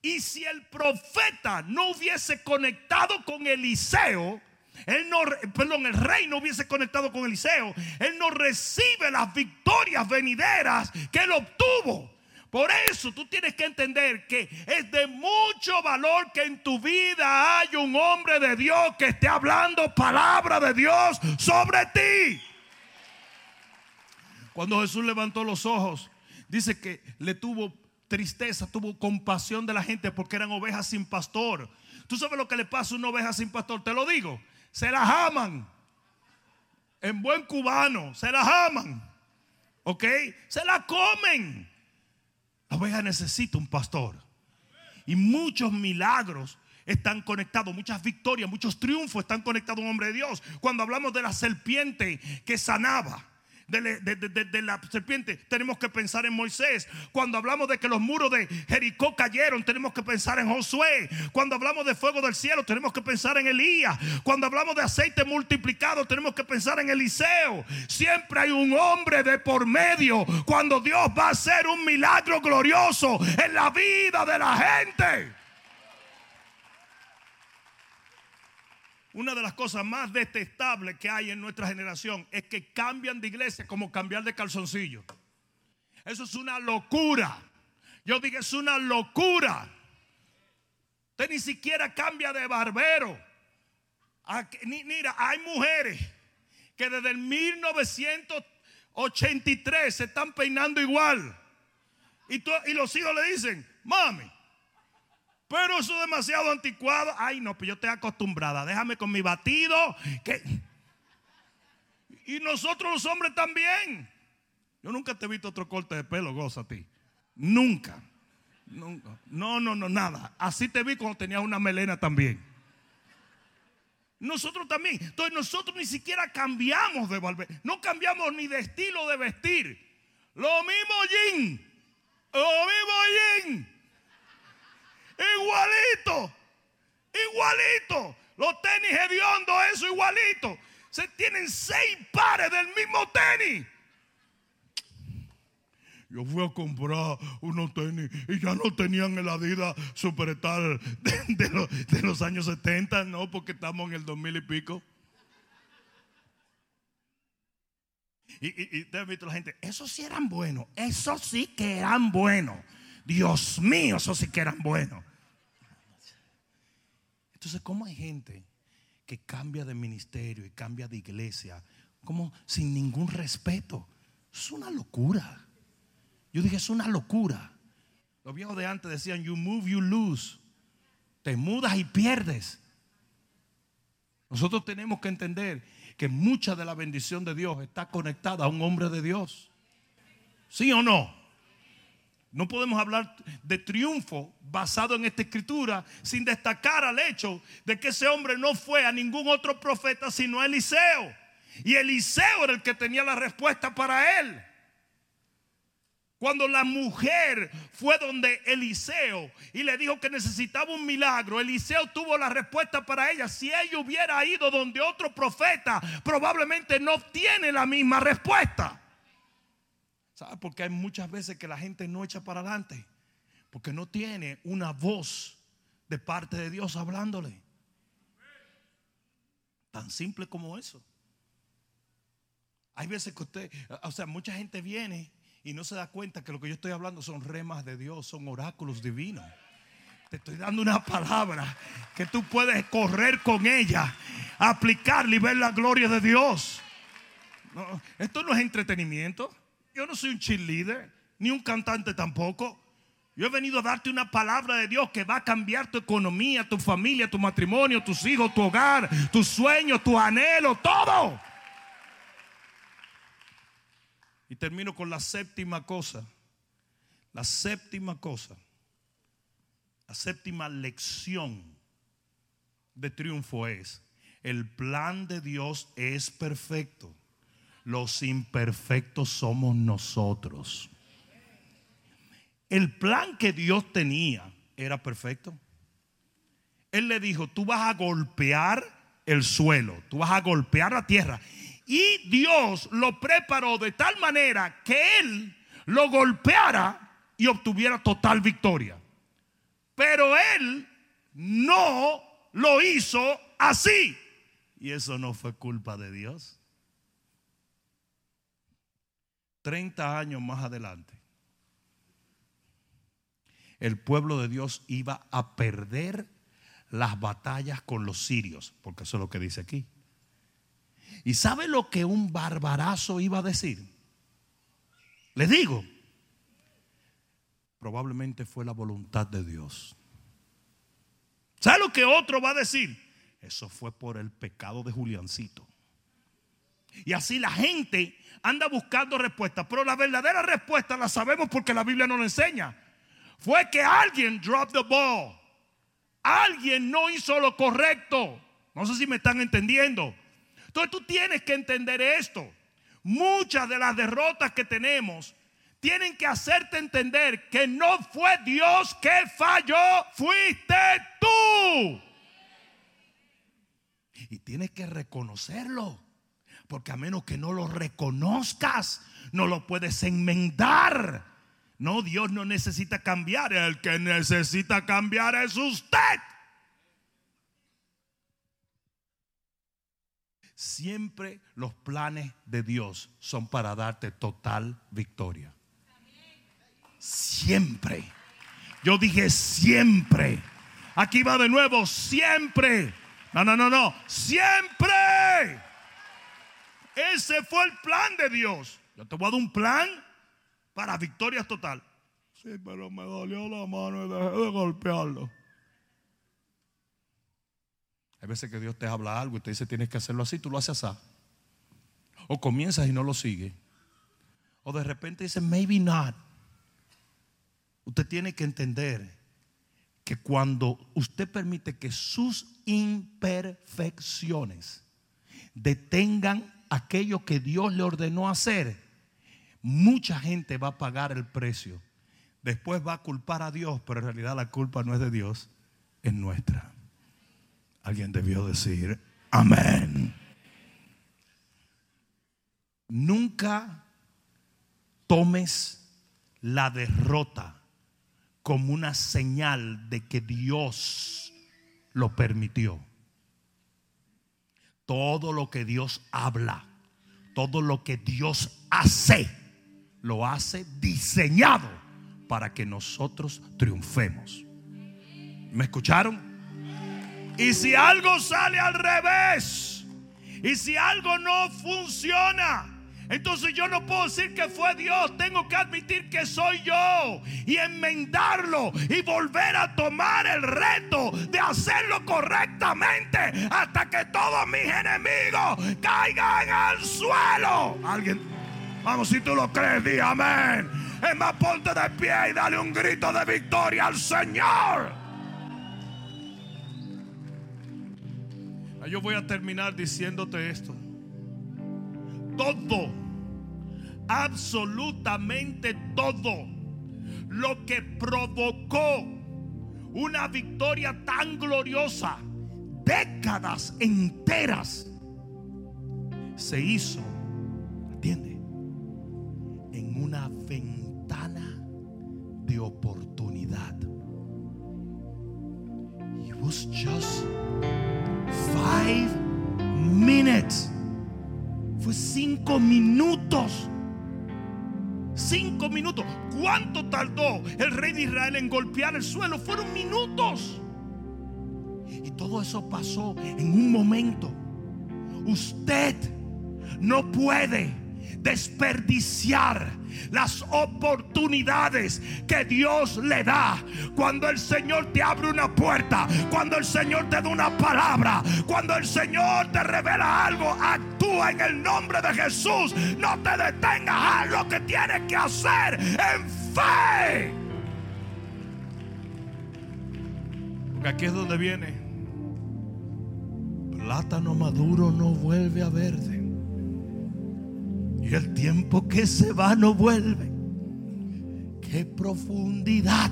Y si el profeta no hubiese conectado con Eliseo, él no, perdón, el rey no hubiese conectado con Eliseo, él no recibe las victorias venideras que él obtuvo. Por eso tú tienes que entender que es de mucho valor que en tu vida haya un hombre de Dios que esté hablando palabra de Dios sobre ti. Cuando Jesús levantó los ojos, dice que le tuvo tristeza, tuvo compasión de la gente porque eran ovejas sin pastor. ¿Tú sabes lo que le pasa a una oveja sin pastor? Te lo digo se las aman. En buen cubano, se las aman. ¿Ok? Se las comen. La oveja necesita un pastor. Y muchos milagros están conectados, muchas victorias, muchos triunfos están conectados a un hombre de Dios. Cuando hablamos de la serpiente que sanaba de, la serpiente, tenemos que pensar en Moisés. Cuando hablamos de que los muros de Jericó cayeron, tenemos que pensar en Josué. Cuando hablamos de fuego del cielo, tenemos que pensar en Elías. Cuando hablamos de aceite multiplicado, tenemos que pensar en Eliseo. Siempre hay un hombre de por medio cuando Dios va a hacer un milagro glorioso en la vida de la gente. Una de las cosas más detestables que hay en nuestra generación es que cambian de iglesia como cambiar de calzoncillo. Eso es una locura. Yo digo, es una locura. Usted ni siquiera cambia de barbero. Mira, hay mujeres que desde el 1900 83 se están peinando igual. Y los hijos le dicen, mami, pero eso es demasiado anticuado. Ay, no, pues yo estoy acostumbrada. Déjame con mi batido. Que... Y nosotros los hombres también. Yo nunca te he visto otro corte de pelo, goza a ti. Nunca. Nunca. No, no, no, nada. Así te vi cuando tenías una melena también. Nosotros también. Entonces nosotros ni siquiera cambiamos de volver. No cambiamos ni de estilo de vestir. Lo mismo jean. Lo mismo jean. Igualito. Igualito. Los tenis hediondo, eso igualito. Se tienen seis pares del mismo tenis. Yo fui a comprar unos tenis y ya no tenían el Adidas Superstar de, de los años 70, no, porque estamos en el 2000 y pico. Y, y, te visto la gente, esos sí eran buenos, esos sí que eran buenos. Dios mío, esos sí que eran buenos. Entonces, ¿cómo hay gente que cambia de ministerio y cambia de iglesia como sin ningún respeto? Es una locura. Yo dije, es una locura. Los viejos de antes decían, you move, you lose. Te mudas y pierdes. Nosotros tenemos que entender que mucha de la bendición de Dios está conectada a un hombre de Dios. ¿Sí o no? No podemos hablar de triunfo basado en esta escritura sin destacar al hecho de que ese hombre no fue a ningún otro profeta sino a Eliseo. Y Eliseo era el que tenía la respuesta para él. Cuando la mujer fue donde Eliseo y le dijo que necesitaba un milagro, Eliseo tuvo la respuesta para ella. Si ella hubiera ido donde otro profeta, probablemente no tiene la misma respuesta. ¿Sabe? Porque hay muchas veces que la gente no echa para adelante. Porque no tiene una voz de parte de Dios hablándole. Tan simple como eso. Hay veces que usted, o sea, mucha gente viene y no se da cuenta que lo que yo estoy hablando son remas de Dios, son oráculos divinos. Te estoy dando una palabra que tú puedes correr con ella, aplicarla y ver la gloria de Dios. esto no es entretenimiento. Yo no soy un cheerleader, ni un cantante tampoco. Yo he venido a darte una palabra de Dios que va a cambiar tu economía, tu familia, tu matrimonio, tus hijos, tu hogar, tus sueños, tu anhelo, todo. Y termino con la séptima cosa. La séptima cosa. La séptima lección de triunfo es, el plan de Dios es perfecto. Los imperfectos somos nosotros. El plan que Dios tenía era perfecto. Él le dijo, tú vas a golpear el suelo, tú vas a golpear la tierra y Dios lo preparó de tal manera que él lo golpeara y obtuviera total victoria. Pero él no lo hizo así. Y eso no fue culpa de Dios. 30 años más adelante, el pueblo de Dios iba a perder las batallas con los sirios, porque eso es lo que dice aquí. ¿Y sabe lo que un barbarazo iba a decir? Le digo, probablemente fue la voluntad de Dios. ¿Sabe lo que otro va a decir? Eso fue por el pecado de Juliancito. Y así la gente anda buscando respuestas, pero la verdadera respuesta la sabemos porque la Biblia nos la enseña. Fue que alguien dropped the ball. Alguien no hizo lo correcto. No sé si me están entendiendo. Entonces tú tienes que entender esto. Muchas de las derrotas que tenemos tienen que hacerte entender que no fue Dios que falló, fuiste tú. Y tienes que reconocerlo. Porque a menos que no lo reconozcas, no lo puedes enmendar. No, Dios no necesita cambiar. El que necesita cambiar es usted. Siempre los planes de Dios son para darte total victoria. Siempre. Yo dije siempre. Aquí va de nuevo, siempre. No, no, no, no. Siempre. Ese fue el plan de Dios. Yo te voy a dar un plan para victoria total. Sí, pero me dolió la mano y dejé de golpearlo. Hay veces que Dios te habla algo y te dice tienes que hacerlo así, tú lo haces así. O comienzas y no lo sigues. O de repente dice maybe not. Usted tiene que entender que cuando usted permite que sus imperfecciones detengan aquello que Dios le ordenó hacer, mucha gente va a pagar el precio. Después va a culpar a Dios, pero en realidad la culpa no es de Dios, es nuestra. Alguien debió decir, amén. Nunca tomes la derrota como una señal de que Dios lo permitió. Todo lo que Dios habla, todo lo que Dios hace, lo hace diseñado para que nosotros triunfemos. ¿Me escucharon? Y si algo sale al revés, y si algo no funciona, entonces yo no puedo decir que fue Dios, tengo que admitir que soy yo y enmendarlo y volver a tomar el reto de hacerlo correctamente hasta que todos mis enemigos caigan al suelo. Alguien, vamos, si tú lo crees, di amén. Es más, ponte de pie y dale un grito de victoria al Señor. Yo voy a terminar diciéndote esto todo, absolutamente todo lo que provocó una victoria tan gloriosa, décadas enteras, se hizo, ¿entiende? En una ventana de oportunidad. It was just five minutes. Fue cinco minutos. Cinco minutos. ¿Cuánto tardó el rey de Israel en golpear el suelo? Fueron minutos. Y todo eso pasó en un momento. Usted no puede desperdiciar las oportunidades que Dios le da. Cuando el Señor te abre una puerta, cuando el Señor te da una palabra, cuando el Señor te revela algo, actúa en el nombre de Jesús. No te detengas, a lo que tienes que hacer en fe. Porque aquí es donde viene. Plátano maduro no vuelve a verde. Y el tiempo que se va no vuelve. Qué profundidad.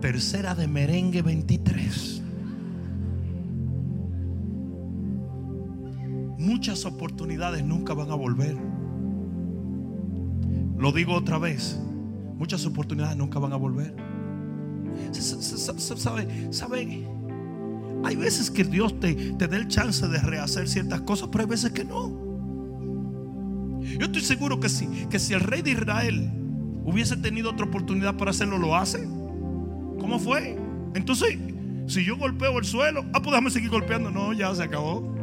Tercera de merengue 23. Muchas oportunidades nunca van a volver. Lo digo otra vez. Muchas oportunidades nunca van a volver. ¿Sabe? Hay veces que Dios te, te da el chance de rehacer ciertas cosas, pero hay veces que no. Yo estoy seguro que sí, que si el rey de Israel hubiese tenido otra oportunidad para hacerlo, lo hace. ¿Cómo fue? Entonces, si yo golpeo el suelo, ah, pues seguir golpeando. No, ya se acabó.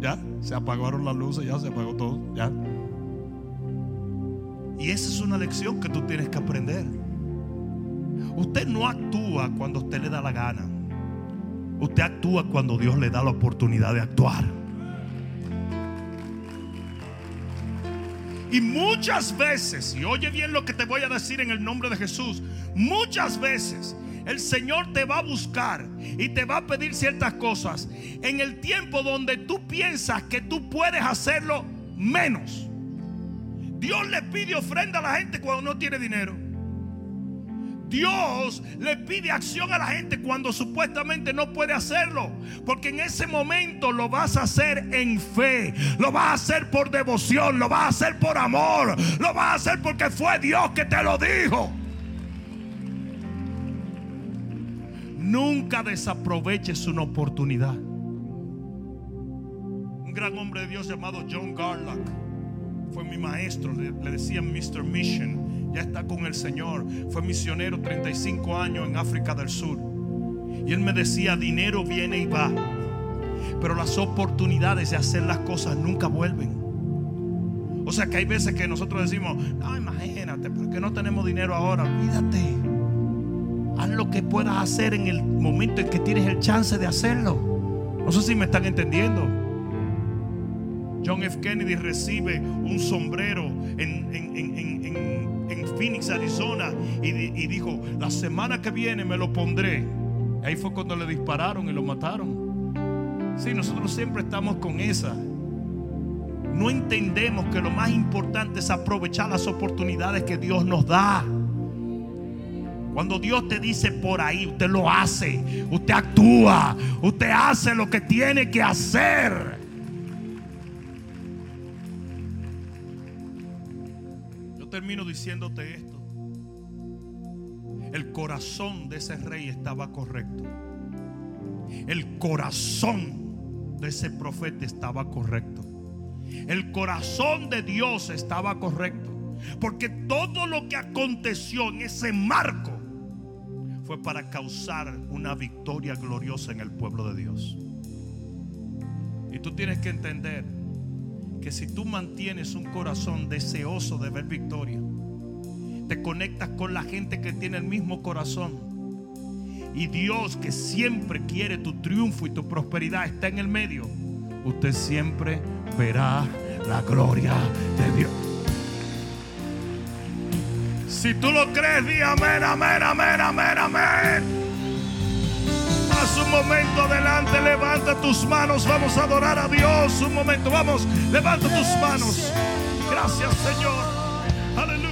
Ya, se apagaron las luces, ya se apagó todo. Ya. Y esa es una lección que tú tienes que aprender. Usted no actúa cuando usted le da la gana. Usted actúa cuando Dios le da la oportunidad de actuar. Y muchas veces, y oye bien lo que te voy a decir en el nombre de Jesús, muchas veces el Señor te va a buscar y te va a pedir ciertas cosas en el tiempo donde tú piensas que tú puedes hacerlo menos. Dios le pide ofrenda a la gente cuando no tiene dinero. Dios le pide acción a la gente cuando supuestamente no puede hacerlo. Porque en ese momento lo vas a hacer en fe. Lo vas a hacer por devoción. Lo vas a hacer por amor. Lo vas a hacer porque fue Dios que te lo dijo. Nunca desaproveches una oportunidad. Un gran hombre de Dios llamado John Garlock fue mi maestro. Le, le decían Mr. Mission ya está con el Señor. Fue misionero 35 años en África del Sur. Y él me decía, dinero viene y va. Pero las oportunidades de hacer las cosas nunca vuelven. O sea que hay veces que nosotros decimos, no, imagínate, porque no tenemos dinero ahora. Olvídate. Haz lo que puedas hacer en el momento en que tienes el chance de hacerlo. No sé si me están entendiendo. John F. Kennedy recibe un sombrero en, Phoenix, Arizona, y, dijo, la semana que viene me lo pondré. Ahí fue cuando le dispararon y lo mataron. Sí, nosotros siempre estamos con esa no entendemos que lo más importante es aprovechar las oportunidades que Dios nos da. Cuando Dios te dice por ahí, usted lo hace, usted actúa, usted hace lo que tiene que hacer. Termino diciéndote esto. El corazón de ese rey estaba correcto. El corazón de ese profeta estaba correcto. El corazón de Dios estaba correcto. Porque todo lo que aconteció en ese marco fue para causar una victoria gloriosa en el pueblo de Dios. Y tú tienes que entender que si tú mantienes un corazón deseoso de ver victoria, te conectas con la gente que tiene el mismo corazón. Y Dios que siempre quiere tu triunfo y tu prosperidad está en el medio. Usted siempre verá la gloria de Dios. Si tú lo crees, di amén, amén, amén, amén, amén. Un momento adelante, levanta tus manos, vamos a adorar a Dios. Un momento, vamos, levanta tus manos. Gracias Señor. Aleluya.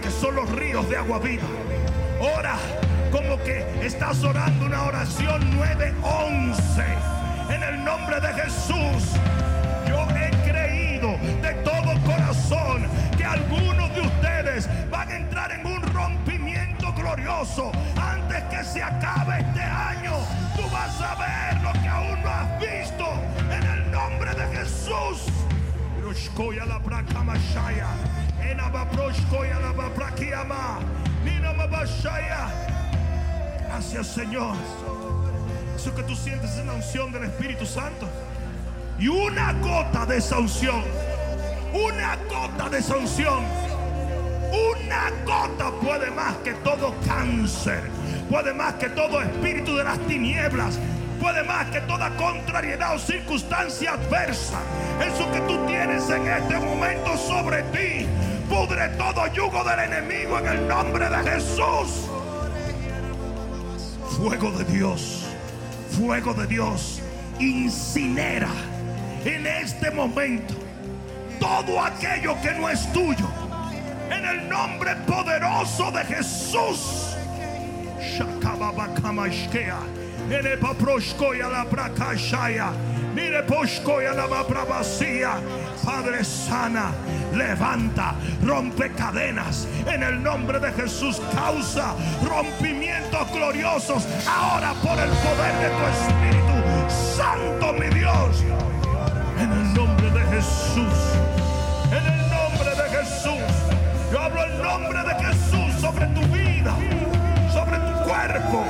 Que son los ríos de agua viva. Ora, como que estás orando una oración 911. En el nombre de Jesús, yo he creído de todo corazón que algunos de ustedes van a entrar en un rompimiento glorioso antes que se acabe este año. Tú vas a ver lo que aún no has visto en el nombre de Jesús. La la. Nina mabashaya. Gracias, Señor. Eso que tú sientes es la unción del Espíritu Santo. Y una gota de esa unción. Una gota de esa unción. Una gota puede más que todo cáncer. Puede más que todo espíritu de las tinieblas. Puede más que toda contrariedad o circunstancia adversa. Eso que tú tienes en este momento sobre ti. Pudre todo yugo del enemigo en el nombre de Jesús. Fuego de Dios. Fuego de Dios. Incinera en este momento todo aquello que no es tuyo. En el nombre poderoso de Jesús. Shakababakamashkea. Paproshkoya la brakashaya. Mire poshkoya la. Padre sana, levanta, rompe cadenas. En el nombre de Jesús causa rompimientos gloriosos. Ahora por el poder de tu Espíritu Santo, mi Dios. En el nombre de Jesús. En el nombre de Jesús. Yo hablo el nombre de Jesús sobre tu vida, sobre tu cuerpo,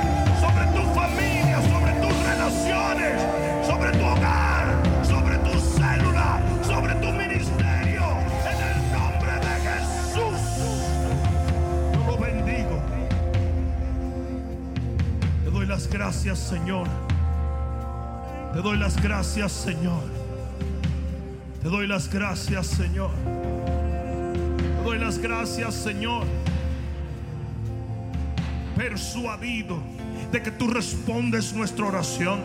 relaciones, sobre tu hogar, sobre tu célula, sobre tu ministerio. En el nombre de Jesús. Yo lo bendigo. Te doy las gracias, Señor. Te doy las gracias, Señor. Te doy las gracias, Señor. Te doy las gracias, Señor. Persuadido de que tú respondes nuestra oración.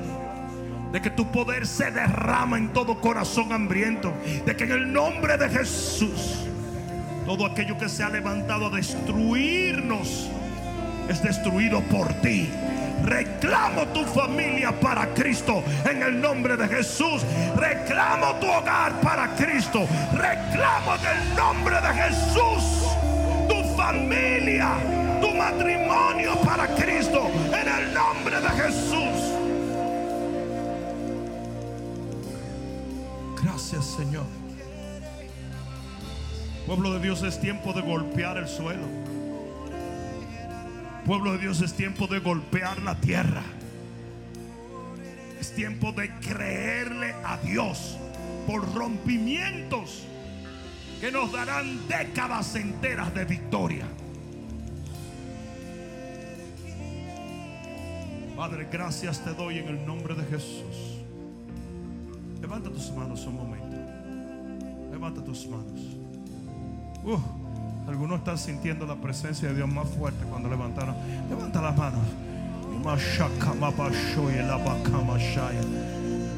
De que tu poder se derrama en todo corazón hambriento. De que en el nombre de Jesús, todo aquello que se ha levantado a destruirnos es destruido por ti. Reclamo tu familia para Cristo en el nombre de Jesús. Reclamo tu hogar para Cristo. Reclamo en el nombre de Jesús tu familia, tu matrimonio para Cristo en el nombre de Jesús. Gracias Señor. Pueblo de Dios es tiempo de golpear el suelo. Pueblo de Dios es tiempo de golpear la tierra. Es tiempo de creerle a Dios por rompimientos que nos darán décadas enteras de victoria. Padre, gracias te doy en el nombre de Jesús. Levanta tus manos un momento. Levanta tus manos. Uh, algunos están sintiendo la presencia de Dios más fuerte cuando levantaron. Levanta las manos.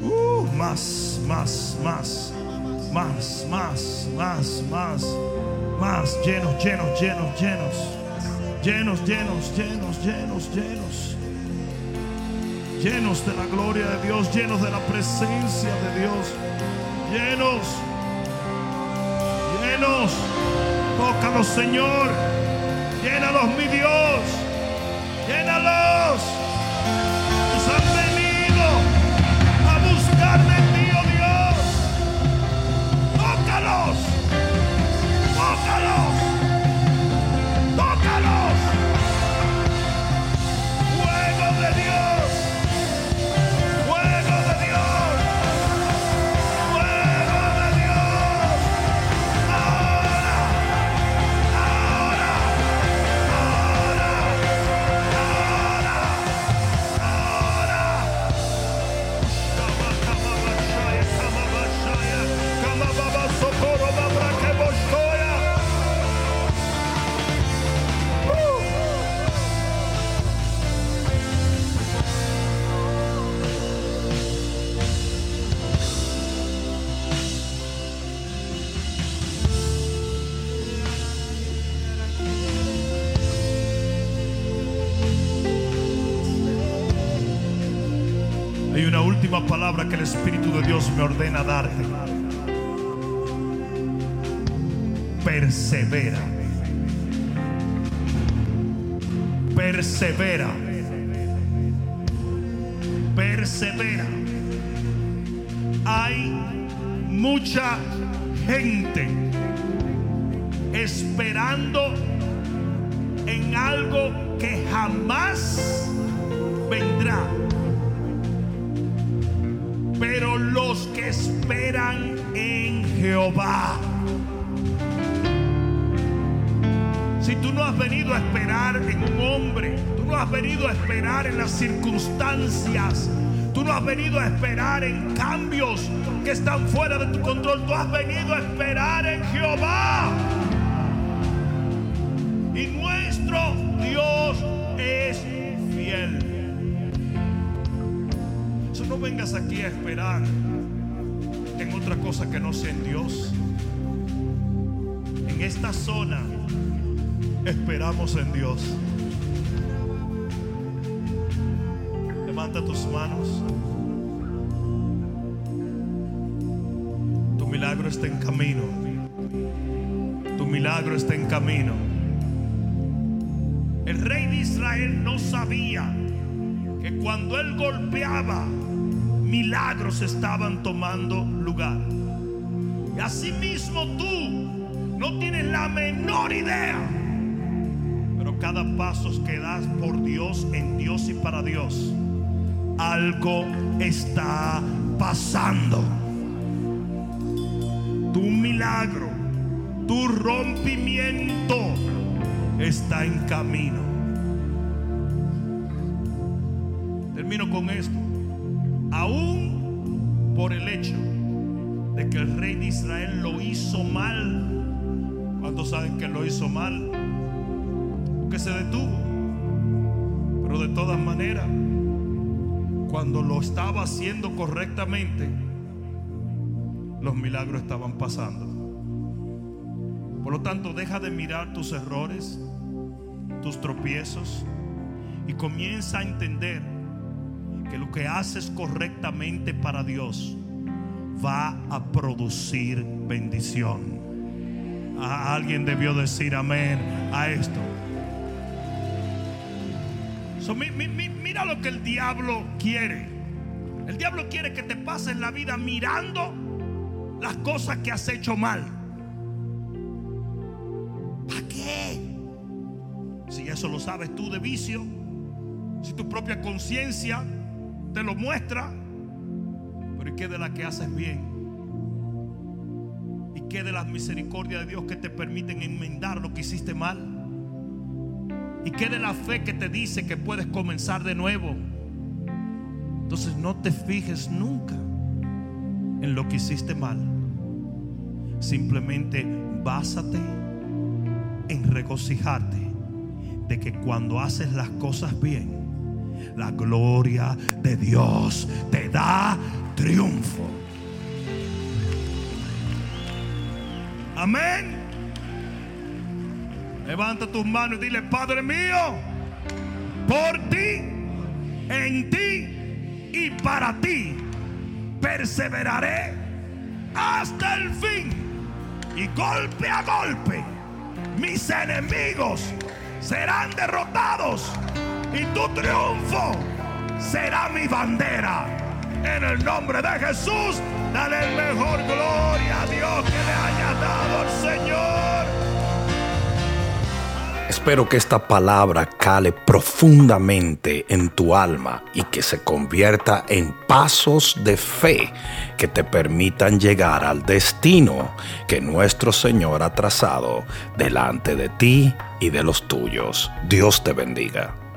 Uh, más, más, más, más, más, más, más, más, llenos, llenos, llenos, llenos, llenos, llenos, llenos, llenos, llenos, llenos de la gloria de Dios, llenos de la presencia de Dios, llenos, llenos. Tócalos, Señor. Llénalos, mi Dios. Llénalos. Me ordena darte. Persevera. Persevera. Persevera. Hay mucha gente esperando en algo que jamás esperan en Jehová. Si tú no has venido a esperar en un hombre, tú no has venido a esperar en las circunstancias, tú no has venido a esperar en cambios que están fuera de tu control, tú has venido a esperar en Jehová. Y nuestro Dios es fiel. Eso no vengas aquí a esperar otra cosa que no sea en Dios. En esta zona esperamos en Dios. Levanta tus manos. Tu milagro está en camino. Tu milagro está en camino. El rey de Israel no sabía que cuando él golpeaba, milagros estaban tomando lugar. Y asimismo tú no tienes la menor idea. Pero cada paso que das por Dios, en Dios y para Dios, algo está pasando. Tu milagro, tu rompimiento está en camino. Termino con esto. Aún por el hecho de que el rey de Israel lo hizo mal. ¿Cuántos saben que lo hizo mal? Que se detuvo. Pero de todas maneras, cuando lo estaba haciendo correctamente, los milagros estaban pasando. Por lo tanto, deja de mirar tus errores, tus tropiezos y comienza a entender que lo que haces correctamente para Dios va a producir bendición. Alguien debió decir amén a esto. Mira lo que el diablo quiere. El diablo quiere que te pases la vida mirando las cosas que has hecho mal. ¿Para qué? Si eso lo sabes tú de vicio, si tu propia conciencia te lo muestra, pero ¿y qué de la que haces bien? ¿Y qué de las misericordias de Dios que te permiten enmendar lo que hiciste mal? ¿Y qué de la fe que te dice que puedes comenzar de nuevo? Entonces no te fijes nunca en lo que hiciste mal. Simplemente básate en regocijarte de que cuando haces las cosas bien, la gloria de Dios te da triunfo. Amén. Levanta tus manos y dile, Padre mío, por ti, en ti y para ti, perseveraré hasta el fin. Y golpe a golpe, mis enemigos serán derrotados y tu triunfo será mi bandera. En el nombre de Jesús, dale mejor gloria a Dios que le haya dado el Señor. Espero que esta palabra cale profundamente en tu alma y que se convierta en pasos de fe que te permitan llegar al destino que nuestro Señor ha trazado delante de ti y de los tuyos. Dios te bendiga.